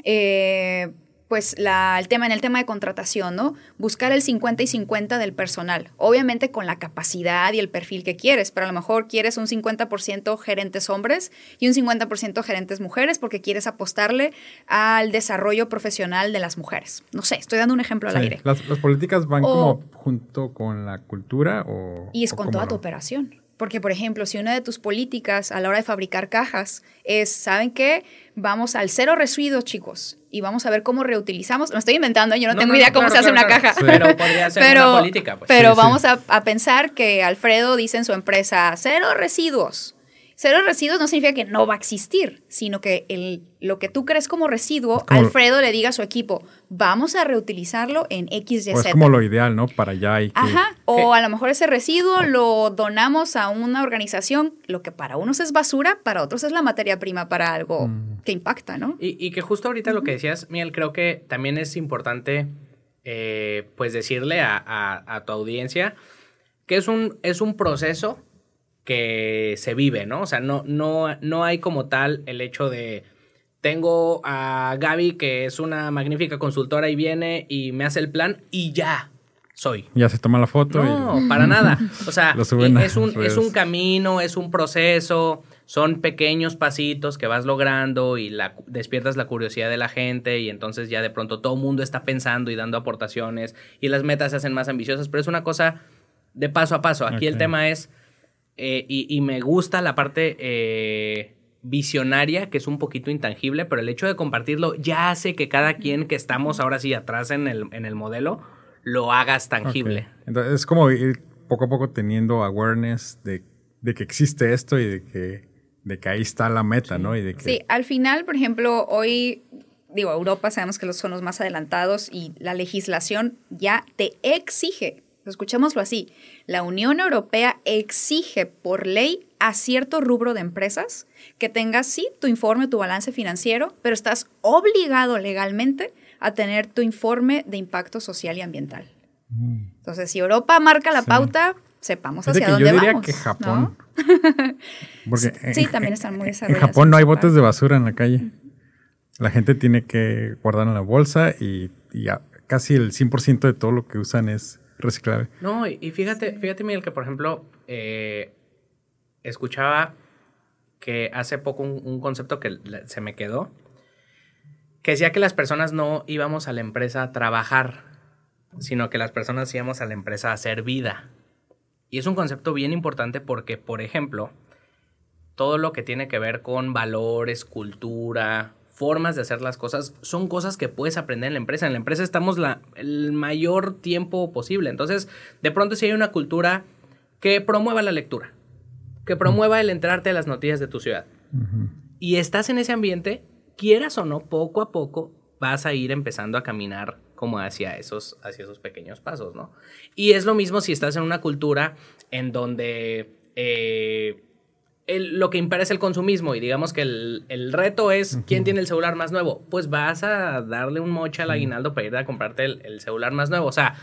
eh, pues, la, el tema, en el tema de contratación, ¿no? Buscar el 50 y 50 del personal. Obviamente con la capacidad y el perfil que quieres, pero a lo mejor quieres un 50% gerentes hombres y un 50% gerentes mujeres porque quieres apostarle al desarrollo profesional de las mujeres. No sé, estoy dando un ejemplo al aire. Las, políticas van como junto con la cultura o... Y es con toda tu operación. Porque, por ejemplo, si una de tus políticas a la hora de fabricar cajas es, ¿saben qué? Vamos al cero residuos, chicos, y vamos a ver cómo reutilizamos. Me estoy inventando, yo no, tengo idea cómo se hace una caja. Pero podría ser una política. Pues. Pero vamos A, a pensar que Alfredo dice en su empresa, cero residuos. Cero residuos no significa que no va a existir, sino que el, lo que tú crees como residuo, Alfredo le diga a su equipo, vamos a reutilizarlo en X, Y, Es como lo ideal, ¿no? Para allá y Ajá, o a lo mejor ese residuo lo donamos a una organización, lo que para unos es basura, para otros es la materia prima para algo mm. que impacta, ¿no? Y, que justo ahorita lo que decías, Miel, creo que también es importante, eh, pues, decirle a, a, tu audiencia que es un, es un proceso que se vive, ¿no? O sea, no, no, no hay como tal el hecho de tengo a Gaby, que es una magnífica consultora y viene y me hace el plan y ya soy. Ya se toma la foto. No, para nada. O sea, es, un, es un camino, es un proceso, son pequeños pasitos que vas logrando y la, despiertas la curiosidad de la gente y entonces ya de pronto todo el mundo está pensando y dando aportaciones y las metas se hacen más ambiciosas, pero es una cosa de paso a paso. Aquí el tema es, eh, y, me gusta la parte... Eh, visionaria, que es un poquito intangible, pero el hecho de compartirlo ya hace que cada quien que estamos ahora sí atrás en el, en el modelo lo hagas tangible. Entonces es como ir poco a poco teniendo awareness de, que existe esto y de que, de que ahí está la meta, ¿no? Y de que... Sí, al final, por ejemplo, hoy, digo, Europa sabemos que son los más adelantados y la legislación ya te exige escuchémoslo así, la Unión Europea exige por ley a cierto rubro de empresas que tengas, sí, tu informe, tu balance financiero, pero estás obligado legalmente a tener tu informe de impacto social y ambiental. Mm. Entonces, si Europa marca la pauta, sepamos hacia dónde yo diría que Japón. sí, también están muy desarrollados. En Japón no hay botes de basura en la calle. La gente tiene que guardar en la bolsa y, y casi el 100% de todo lo que usan es reciclable. No, y, fíjate, fíjate, Miguel, que por ejemplo, eh, escuchaba que hace poco un, concepto que se me quedó, que decía que las personas no íbamos a la empresa a trabajar, sino que las personas íbamos a la empresa a hacer vida. Y es un concepto bien importante porque, por ejemplo, todo lo que tiene que ver con valores, cultura, formas de hacer las cosas, son cosas que puedes aprender en la empresa. En la empresa estamos la, el mayor tiempo posible. Entonces, de pronto si hay una cultura que promueva la lectura, que promueva el enterarte de las noticias de tu ciudad. Y estás en ese ambiente, quieras o no, poco a poco vas a ir empezando a caminar como hacia esos, hacia esos pequeños pasos, ¿no? Y es lo mismo si estás en una cultura en donde... Eh, lo que impera es el consumismo y digamos que el, reto es quién tiene el celular más nuevo. Pues vas a darle un mocha al aguinaldo para ir a comprarte el, celular más nuevo. O sea,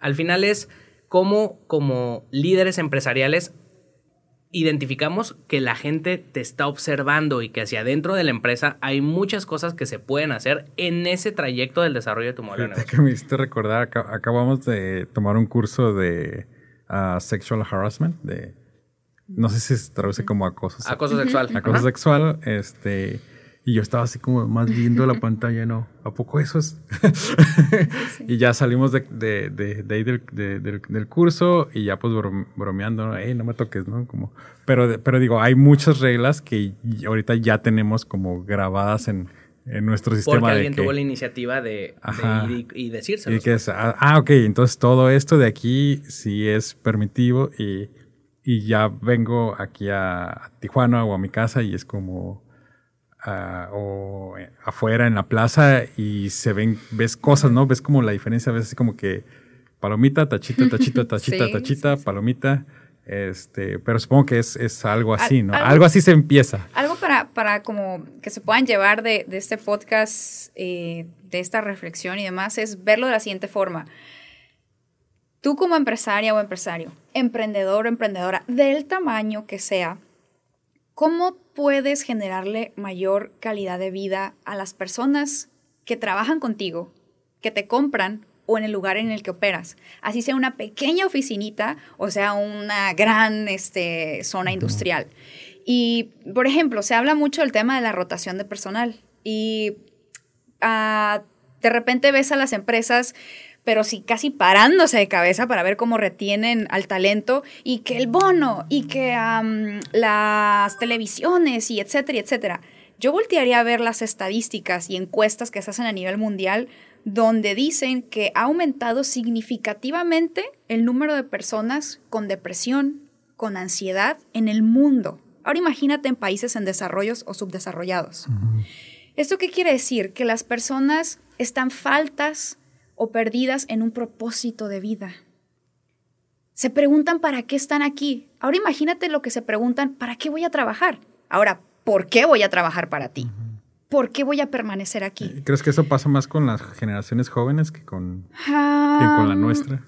al final es cómo como líderes empresariales identificamos que la gente te está observando y que hacia adentro de la empresa hay muchas cosas que se pueden hacer en ese trayecto del desarrollo de tu modelo que me hiciste recordar, acabamos de tomar un curso de ah, sexual harassment, de no sé si se traduce como acoso. Acoso sexual. Acoso sexual, este... Y yo estaba así como más viendo la pantalla, ¿no? ¿A poco eso es? y ya salimos de, de, de, ahí del, del, curso y ya pues bromeando, ¿no? no me toques, ¿no? Como, pero, pero digo, hay muchas reglas que ahorita ya tenemos como grabadas en, en nuestro sistema. Porque alguien tuvo la iniciativa de, ir y, decírselo. Y que es, ah, ah, ok, entonces todo esto de aquí sí es permitivo y y ya vengo aquí a, Tijuana o a mi casa y es como ah, o afuera en la plaza y se ven, ves cosas, ¿no? Ves como la diferencia, a veces como que palomita, tachita, tachita, tachita, tachita, palomita. Este, pero supongo que es, es algo así, ¿no? Algo, así se empieza. Algo para, para como que se puedan llevar de, de este podcast, eh, de esta reflexión y demás, es verlo de la siguiente forma. Tú como empresaria o empresario, emprendedor o emprendedora, del tamaño que sea, ¿cómo puedes generarle mayor calidad de vida a las personas que trabajan contigo, que te compran o en el lugar en el que operas? Así sea una pequeña oficinita o sea una gran este, zona industrial. Y, por ejemplo, se habla mucho del tema de la rotación de personal y ah, de repente ves a las empresas pero sí casi parándose de cabeza para ver cómo retienen al talento y que el bono y que las televisiones y etcétera, etcétera. Yo voltearía a ver las estadísticas y encuestas que se hacen a nivel mundial donde dicen que ha aumentado significativamente el número de personas con depresión, con ansiedad en el mundo. Ahora imagínate en países en desarrollos o subdesarrollados. ¿Esto qué quiere decir? Que las personas están faltas o perdidas en un propósito de vida. Se preguntan para qué están aquí. Ahora imagínate lo que se preguntan, ¿para qué voy a trabajar? Ahora, ¿por qué voy a trabajar para ti? ¿Por qué voy a permanecer aquí? ¿Crees que eso pasa más con las generaciones jóvenes que con, con la nuestra?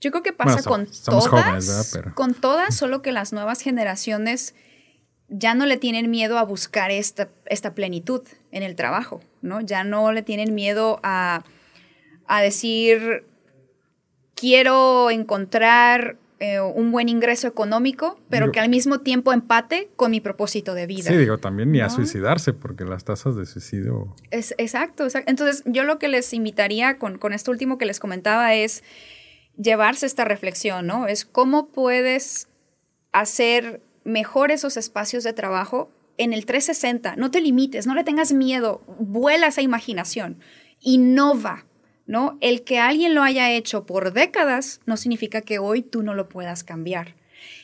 Yo creo que pasa con todas, con todas, solo que las nuevas generaciones ya no le tienen miedo a buscar esta, esta plenitud en el trabajo, ¿no? Ya no le tienen miedo a, a decir, quiero encontrar eh, un buen ingreso económico, pero que al mismo tiempo empate con mi propósito de vida. Sí, digo, también ni a suicidarse, porque las tasas de suicidio... Es, exacto, exacto. Entonces, yo lo que les invitaría con, con esto último que les comentaba es llevarse esta reflexión, ¿no? Es cómo puedes hacer mejor esos espacios de trabajo en el 360. No te limites, no le tengas miedo, vuela esa imaginación, innova, ¿no? El que alguien lo haya hecho por décadas no significa que hoy tú no lo puedas cambiar.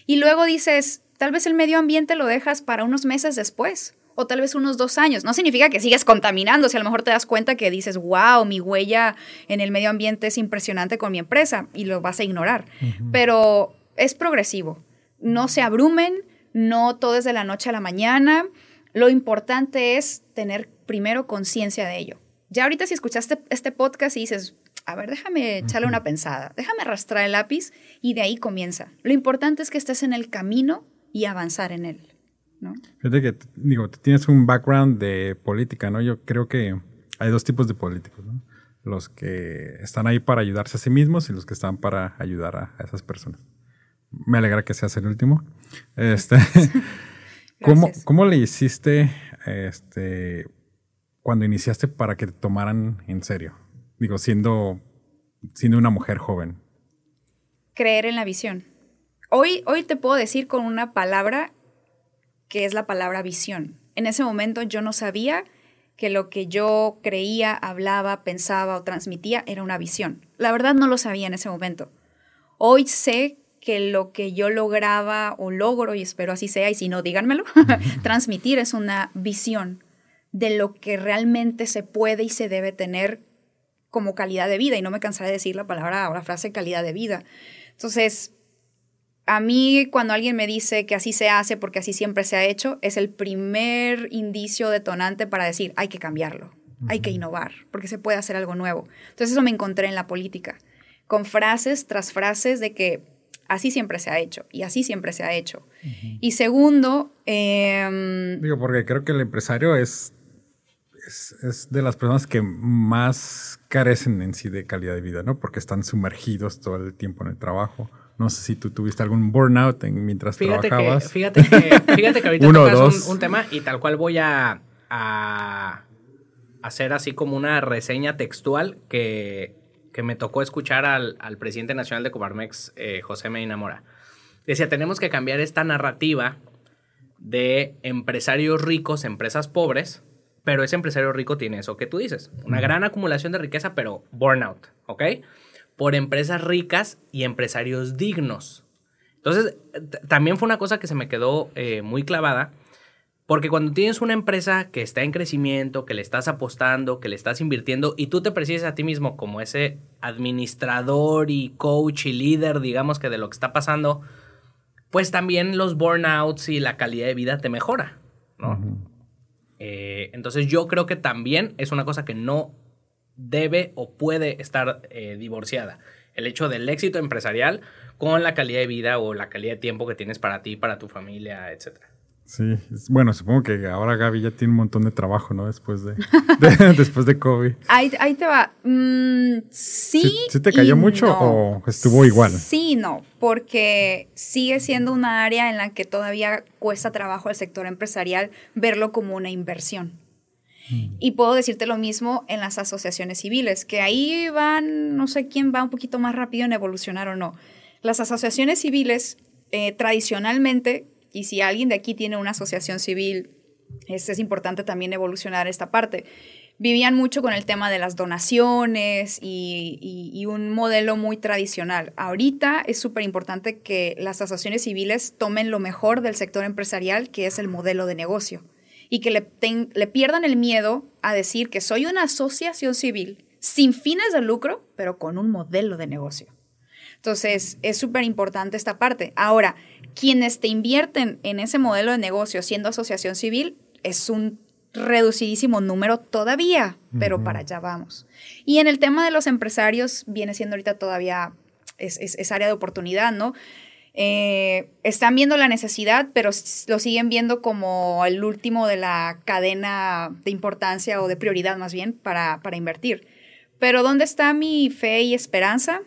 Y luego dices, tal vez el medio ambiente lo dejas para unos meses después o tal vez unos dos años. No significa que sigues contaminando, si a lo mejor te das cuenta que dices, wow, mi huella en el medio ambiente es impresionante con mi empresa y lo vas a ignorar. Pero es progresivo. No se abrumen, no todo es de la noche a la mañana. Lo importante es tener primero conciencia de ello. Ya ahorita si escuchaste este podcast y dices, a ver, déjame echarle una pensada, déjame arrastrar el lápiz y de ahí comienza. Lo importante es que estés en el camino y avanzar en él. ¿no? Fíjate que, digo, tienes un background de política, ¿no? Yo creo que hay dos tipos de políticos, ¿no? Los que están ahí para ayudarse a sí mismos y los que están para ayudar a, esas personas. Me alegra que seas el último. Este, ¿cómo, ¿Cómo le hiciste este, cuando iniciaste para que te tomaran en serio? Digo, siendo, siendo una mujer joven. Creer en la visión. Hoy, hoy te puedo decir con una palabra que es la palabra visión. En ese momento yo no sabía que lo que yo creía, hablaba, pensaba o transmitía era una visión. La verdad no lo sabía en ese momento. Hoy sé que lo que yo lograba o logro, y espero así sea, y si no, díganmelo, transmitir es una visión de lo que realmente se puede y se debe tener como calidad de vida. Y no me cansaré de decir la palabra o la frase calidad de vida. Entonces, a mí cuando alguien me dice que así se hace porque así siempre se ha hecho, es el primer indicio detonante para decir, hay que cambiarlo, hay que innovar, porque se puede hacer algo nuevo. Entonces eso me encontré en la política, con frases tras frases de que así siempre se ha hecho y así siempre se ha hecho. Y segundo... Em, Digo, porque creo que el empresario es es, de las personas que más carecen en sí de calidad de vida, ¿no? Porque están sumergidos todo el tiempo en el trabajo. No sé si tú tuviste algún burnout en, mientras trabajabas. fíjate, que, fíjate que ahorita tocas un, tema y tal cual voy a, hacer así como una reseña textual que, me tocó escuchar al, presidente nacional de Coparmex, eh, José Medina Mora. Decía, tenemos que cambiar esta narrativa de empresarios ricos, empresas pobres, pero ese empresario rico tiene eso que tú dices, una gran acumulación de riqueza, pero burnout, ¿ok? Por empresas ricas y empresarios dignos. Entonces, también fue una cosa que se me quedó eh, muy clavada, porque cuando tienes una empresa que está en crecimiento, que le estás apostando, que le estás invirtiendo y tú te percibes a ti mismo como ese administrador y coach y líder, digamos que de lo que está pasando, pues también los burnouts y la calidad de vida te mejora, ¿no? Eh, entonces yo creo que también es una cosa que no debe o puede estar eh, divorciada. El hecho del éxito empresarial con la calidad de vida o la calidad de tiempo que tienes para ti, para tu familia, etcétera. Sí, bueno, supongo que ahora Gaby ya tiene un montón de trabajo, ¿no? Después de, después de COVID. Ahí, te va. Mm, sí. ¿Sí, te cayó mucho o estuvo igual? Sí, no, porque sigue siendo una área en la que todavía cuesta trabajo al sector empresarial verlo como una inversión. Mm. Y puedo decirte lo mismo en las asociaciones civiles, que ahí van, no sé quién va un poquito más rápido en evolucionar o no. Las asociaciones civiles eh, tradicionalmente y si alguien de aquí tiene una asociación civil, es, es importante también evolucionar esta parte. Vivían mucho con el tema de las donaciones y, y, un modelo muy tradicional. Ahorita es súper importante que las asociaciones civiles tomen lo mejor del sector empresarial, que es el modelo de negocio, y que le, le pierdan el miedo a decir que soy una asociación civil sin fines de lucro, pero con un modelo de negocio. Entonces, es súper importante esta parte. Ahora, quienes te invierten en ese modelo de negocio siendo asociación civil es un reducidísimo número todavía, pero para allá vamos. Y en el tema de los empresarios viene siendo ahorita todavía es, área de oportunidad, ¿no? Eh, están viendo la necesidad, pero lo siguen viendo como el último de la cadena de importancia o de prioridad más bien para, para invertir. Pero ¿dónde está mi fe y esperanza?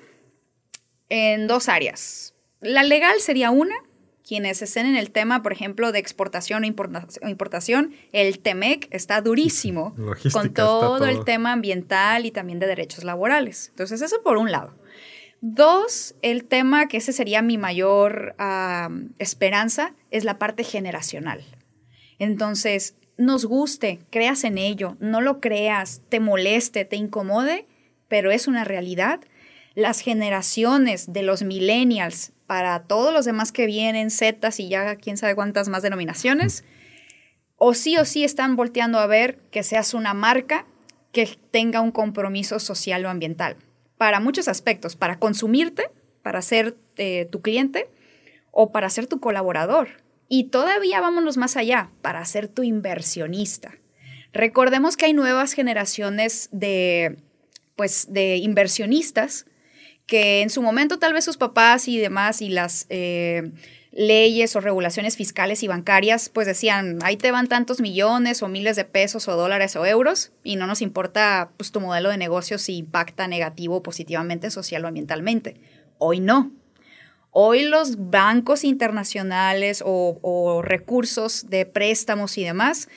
En dos áreas. La legal sería una, quienes estén en el tema, por ejemplo, de exportación o importación, el TEMEC está durísimo con todo, el tema ambiental y también de derechos laborales. Entonces, eso por un lado. Dos, el tema que ese sería mi mayor esperanza es la parte generacional. Entonces, nos guste, creas en ello, no lo creas, te moleste, te incomode, pero es una realidad. Las generaciones de los millennials para todos los demás que vienen, Zetas y ya quién sabe cuántas más denominaciones, o sí o sí están volteando a ver que seas una marca que tenga un compromiso social o ambiental. Para muchos aspectos, para consumirte, para ser eh, tu cliente o para ser tu colaborador. Y todavía vámonos más allá, para ser tu inversionista. Recordemos que hay nuevas generaciones de, pues, de inversionistas que en su momento tal vez sus papás y demás y las eh, leyes o regulaciones fiscales y bancarias pues decían, ahí te van tantos millones o miles de pesos o dólares o euros y no nos importa pues tu modelo de negocio si impacta negativo o positivamente social o ambientalmente. Hoy no. Hoy los bancos internacionales o, o recursos de préstamos y demás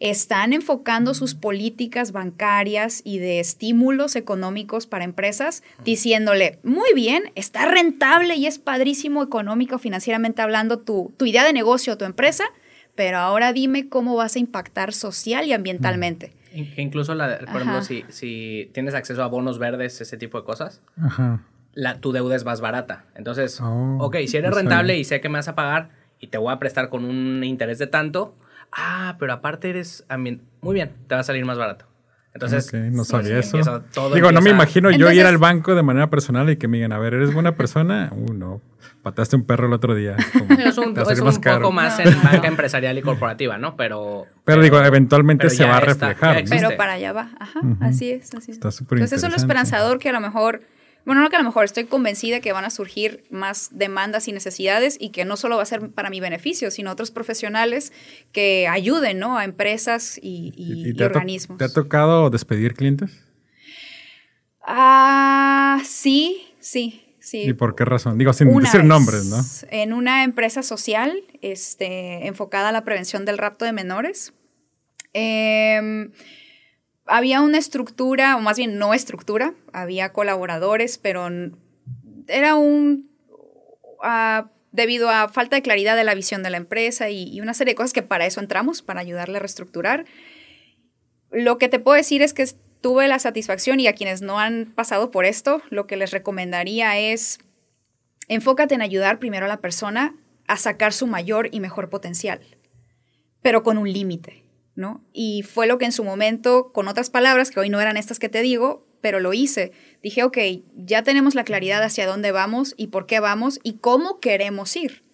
están enfocando sus políticas bancarias y de estímulos económicos para empresas, diciéndole, muy bien, está rentable y es padrísimo económico, financieramente hablando, tu, tu idea de negocio o tu empresa, pero ahora dime cómo vas a impactar social y ambientalmente. incluso, la, por ejemplo, si, si, tienes acceso a bonos verdes, ese tipo de cosas, La, tu deuda es más barata. Entonces, oh, ok, si eres rentable y sé que me vas a pagar y te voy a prestar con un interés de tanto, ah, pero aparte eres muy bien, te va a salir más barato. Entonces, no sabía eso. Digo, no me imagino yo ir al banco de manera personal y que me digan, a ver, ¿eres buena persona? Uh, no. Pataste un perro el otro día. es un, es un poco más en banca empresarial y corporativa, ¿no? Pero. Pero, digo, eventualmente se va a reflejar. pero para allá va. Ajá, así es. Así es. Está súper Entonces, eso es lo esperanzador que a lo mejor bueno, no que a lo mejor estoy convencida que van a surgir más demandas y necesidades y que no solo va a ser para mi beneficio, sino otros profesionales que ayuden ¿no? a empresas y, organismos. ¿Te ha tocado despedir clientes? Ah, sí, sí. Sí. ¿Y por qué razón? Digo, sin decir nombres, ¿no? En una empresa social este, enfocada a la prevención del rapto de menores. Eh, había una estructura, o más bien no estructura, había colaboradores, pero era un... Ah, debido a falta de claridad de la visión de la empresa y, una serie de cosas que para eso entramos, para ayudarle a reestructurar. Lo que te puedo decir es que tuve la satisfacción y a quienes no han pasado por esto, lo que les recomendaría es enfócate en ayudar primero a la persona a sacar su mayor y mejor potencial, pero con un límite. Y fue lo que en su momento, con otras palabras, que hoy no eran estas que te digo, pero lo hice. Dije, ok, ya tenemos la claridad hacia dónde vamos y por qué vamos y cómo queremos ir.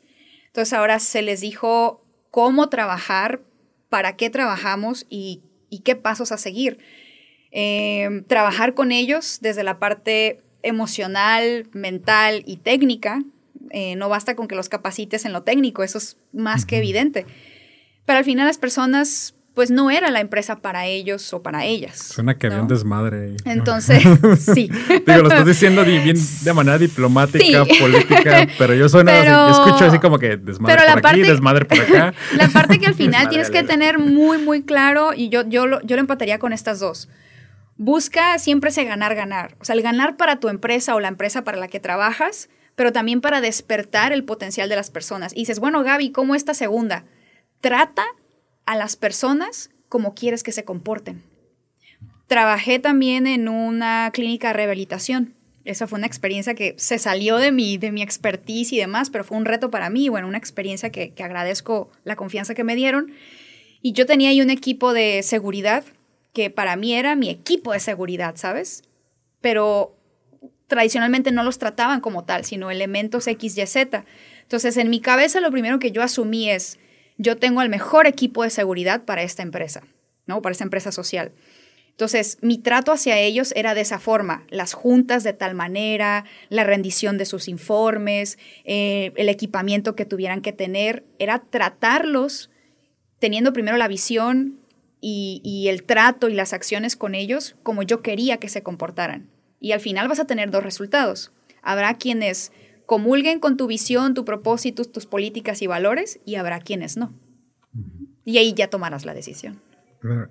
Entonces ahora se les dijo cómo trabajar, para qué trabajamos y, qué pasos a seguir. Em, trabajar con ellos desde la parte emocional, mental y técnica. Eh, no basta con que los capacites en lo técnico, eso es más que evidente. Pero al final las personas pues no era la empresa para ellos o para ellas. Suena que había un desmadre ahí. Entonces, sí. Digo, lo estás diciendo de, bien, de manera diplomática, política, pero yo suena yo escucho así como que desmadre por aquí, desmadre por acá. La parte que al final tienes que tener muy, muy claro, y yo, yo, lo, yo lo empataría con estas dos. Busca siempre ese ganar, ganar. O sea, el ganar para tu empresa o la empresa para la que trabajas, pero también para despertar el potencial de las personas. Y dices, bueno, Gaby, ¿cómo esta segunda? Trata a las personas como quieres que se comporten. Trabajé también en una clínica de rehabilitación. Esa fue una experiencia que se salió de mi, de mi expertise y demás, pero fue un reto para mí, bueno, una experiencia que, que agradezco la confianza que me dieron. Y yo tenía ahí un equipo de seguridad que para mí era mi equipo de seguridad, ¿sabes? Pero tradicionalmente no los trataban como tal, sino elementos X, Y, Z. Entonces, en mi cabeza lo primero que yo asumí es, yo tengo el mejor equipo de seguridad para esta empresa, ¿no? Para esta empresa social. Entonces, mi trato hacia ellos era de esa forma, las juntas de tal manera, la rendición de sus informes, eh, el equipamiento que tuvieran que tener, era tratarlos teniendo primero la visión y, y el trato y las acciones con ellos como yo quería que se comportaran. Y al final vas a tener dos resultados. Habrá quienes comulguen con tu visión, tu propósito, tus políticas y valores, y habrá quienes no. Y ahí ya tomarás la decisión.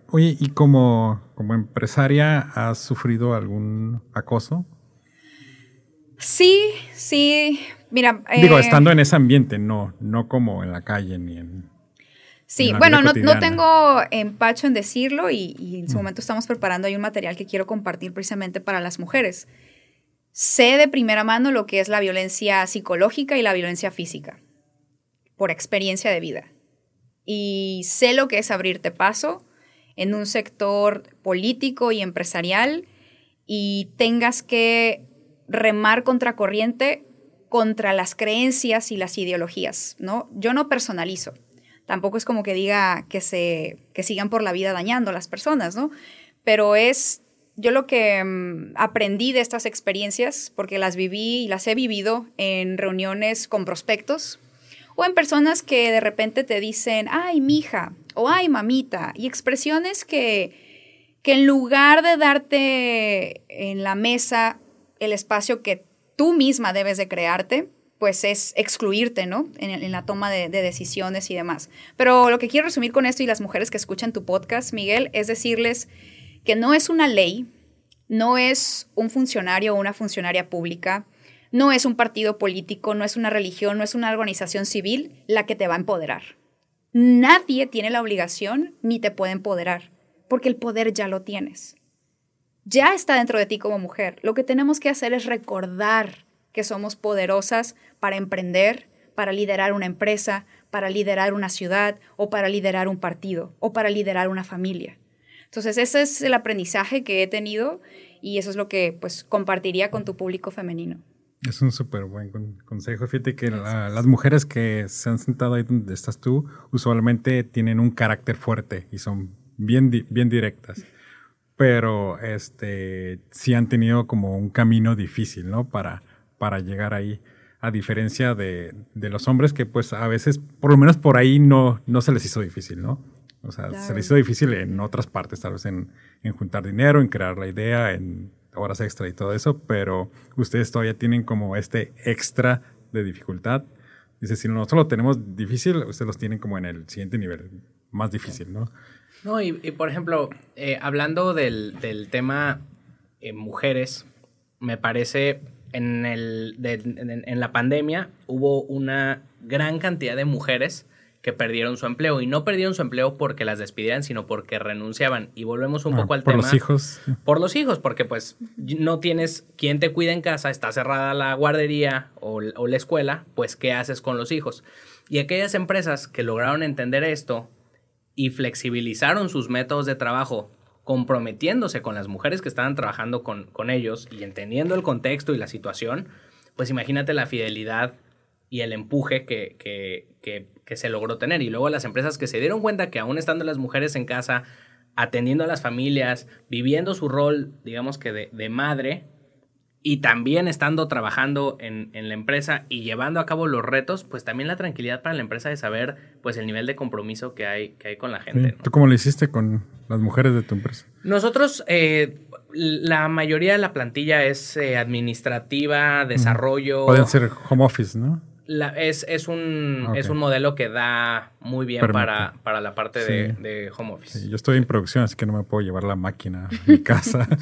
Oye, ¿y como, como empresaria has sufrido algún acoso? Sí, sí. Mira. Digo, eh, estando en ese ambiente, no, no como en la calle ni en. Sí, bueno, no, no, tengo empacho en decirlo y, y en su mm. momento estamos preparando ahí un material que quiero compartir precisamente para las mujeres. Sé de primera mano lo que es la violencia psicológica y la violencia física, por experiencia de vida. Y sé lo que es abrirte paso en un sector político y empresarial y tengas que remar contracorriente contra las creencias y las ideologías, ¿no? Yo no personalizo. Tampoco es como que diga que se que sigan por la vida dañando a las personas, ¿no? Pero es yo lo que mm, aprendí de estas experiencias, porque las viví y las he vivido en reuniones con prospectos o en personas que de repente te dicen, ay, mija, o ay, mamita, y expresiones que, que en lugar de darte en la mesa el espacio que tú misma debes de crearte, pues es excluirte, ¿no? En, la toma de, de, decisiones y demás. Pero lo que quiero resumir con esto y las mujeres que escuchan tu podcast, Miguel, es decirles que no es una ley, no es un funcionario o una funcionaria pública, no es un partido político, no es una religión, no es una organización civil la que te va a empoderar. Nadie tiene la obligación ni te puede empoderar, porque el poder ya lo tienes. Ya está dentro de ti como mujer. Lo que tenemos que hacer es recordar que somos poderosas para emprender, para liderar una empresa, para liderar una ciudad o para liderar un partido o para liderar una familia. Entonces, ese es el aprendizaje que he tenido y eso es lo que pues compartiría con tu público femenino. Es un súper buen consejo. Fíjate que las mujeres que se han sentado ahí donde estás tú, usualmente tienen un carácter fuerte y son bien, bien directas. Pero este sí han tenido como un camino difícil, ¿no? Para, para llegar ahí. A diferencia de, de, los hombres que pues a veces, por lo menos por ahí, no, no se les hizo difícil, ¿no? O sea, se les hizo difícil en otras partes, tal vez en, en juntar dinero, en crear la idea, en horas extra y todo eso, pero ustedes todavía tienen como este extra de dificultad. Dice, si nosotros lo tenemos difícil, ustedes los tienen como en el siguiente nivel, más difícil, ¿no? No, y, por ejemplo, eh, hablando del, del tema eh, mujeres, me parece en, el, en la pandemia hubo una gran cantidad de mujeres que perdieron su empleo y no perdieron su empleo porque las despidieran, sino porque renunciaban. Y volvemos un ah, poco al tema. Por los hijos. Por los hijos, porque pues no tienes quien te cuida en casa, está cerrada la guardería o, o la escuela, pues ¿qué haces con los hijos? Y aquellas empresas que lograron entender esto y flexibilizaron sus métodos de trabajo comprometiéndose con las mujeres que estaban trabajando con, con ellos y entendiendo el contexto y la situación, pues imagínate la fidelidad y el empuje que, que, que, que, se logró tener. Y luego las empresas que se dieron cuenta que aún estando las mujeres en casa, atendiendo a las familias, viviendo su rol, digamos que de, de madre, y también estando trabajando en, en, la empresa y llevando a cabo los retos, pues también la tranquilidad para la empresa de saber pues el nivel de compromiso que hay, que hay con la gente. ¿Tú cómo lo hiciste con las mujeres de tu empresa? Nosotros, eh, la mayoría de la plantilla es eh, administrativa, desarrollo. Pueden ser home office, ¿no? Es, es, un, es un modelo que da muy bien para, para, la parte de, home office. yo estoy en producción, así que no me puedo llevar la máquina a mi casa.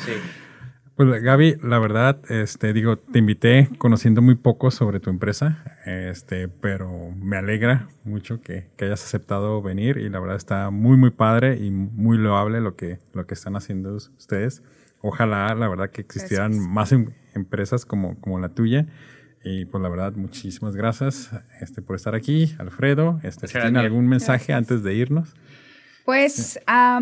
Pues Gaby, la verdad, este, digo, te invité conociendo muy poco sobre tu empresa, este, pero me alegra mucho que, que, hayas aceptado venir y la verdad está muy, muy padre y muy loable lo que, lo que están haciendo ustedes. Ojalá, la verdad, que existieran más em, empresas como, como la tuya. Y pues la verdad, muchísimas gracias este, por estar aquí, Alfredo. Este, ¿Tiene algún mensaje antes de irnos? Pues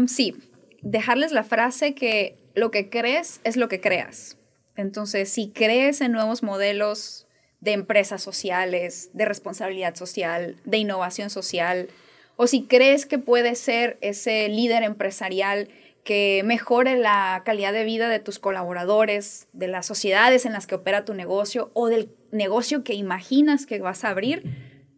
sí, dejarles la frase que lo que crees es lo que creas. Entonces, si crees en nuevos modelos de empresas sociales, de responsabilidad social, de innovación social, o si crees que puedes ser ese líder empresarial que mejore la calidad de vida de tus colaboradores, de las sociedades en las que opera tu negocio o del negocio que imaginas que vas a abrir,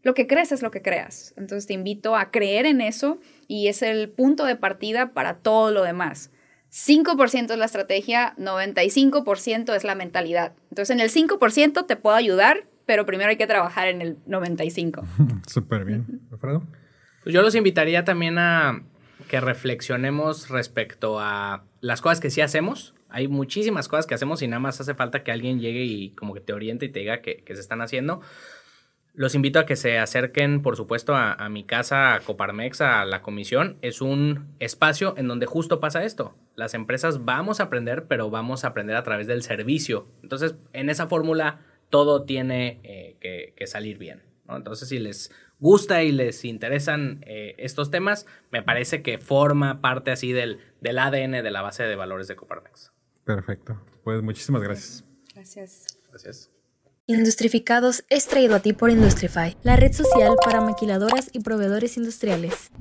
lo que crees es lo que creas. Entonces te invito a creer en eso y es el punto de partida para todo lo demás. 5% es la estrategia, 95% es la mentalidad. Entonces en el 5% te puedo ayudar, pero primero hay que trabajar en el 95%. Súper bien. Alfredo. Pues yo los invitaría también a que reflexionemos respecto a las cosas que sí hacemos. Hay muchísimas cosas que hacemos y nada más hace falta que alguien llegue y como que te oriente y te diga que, se están haciendo. Los invito a que se acerquen, por supuesto, a, mi casa, a Coparmex, a la comisión. Es un espacio en donde justo pasa esto. Las empresas vamos a aprender, pero vamos a aprender a través del servicio. Entonces, en esa fórmula, todo tiene eh, que, salir bien. Entonces, si les gusta y les interesan eh, estos temas, me parece que forma parte así del, del ADN de la base de valores de Coparmex. Perfecto. Pues muchísimas gracias. Gracias. Gracias. Industrificados es traído a ti por Industrify, la red social para maquiladoras y proveedores industriales.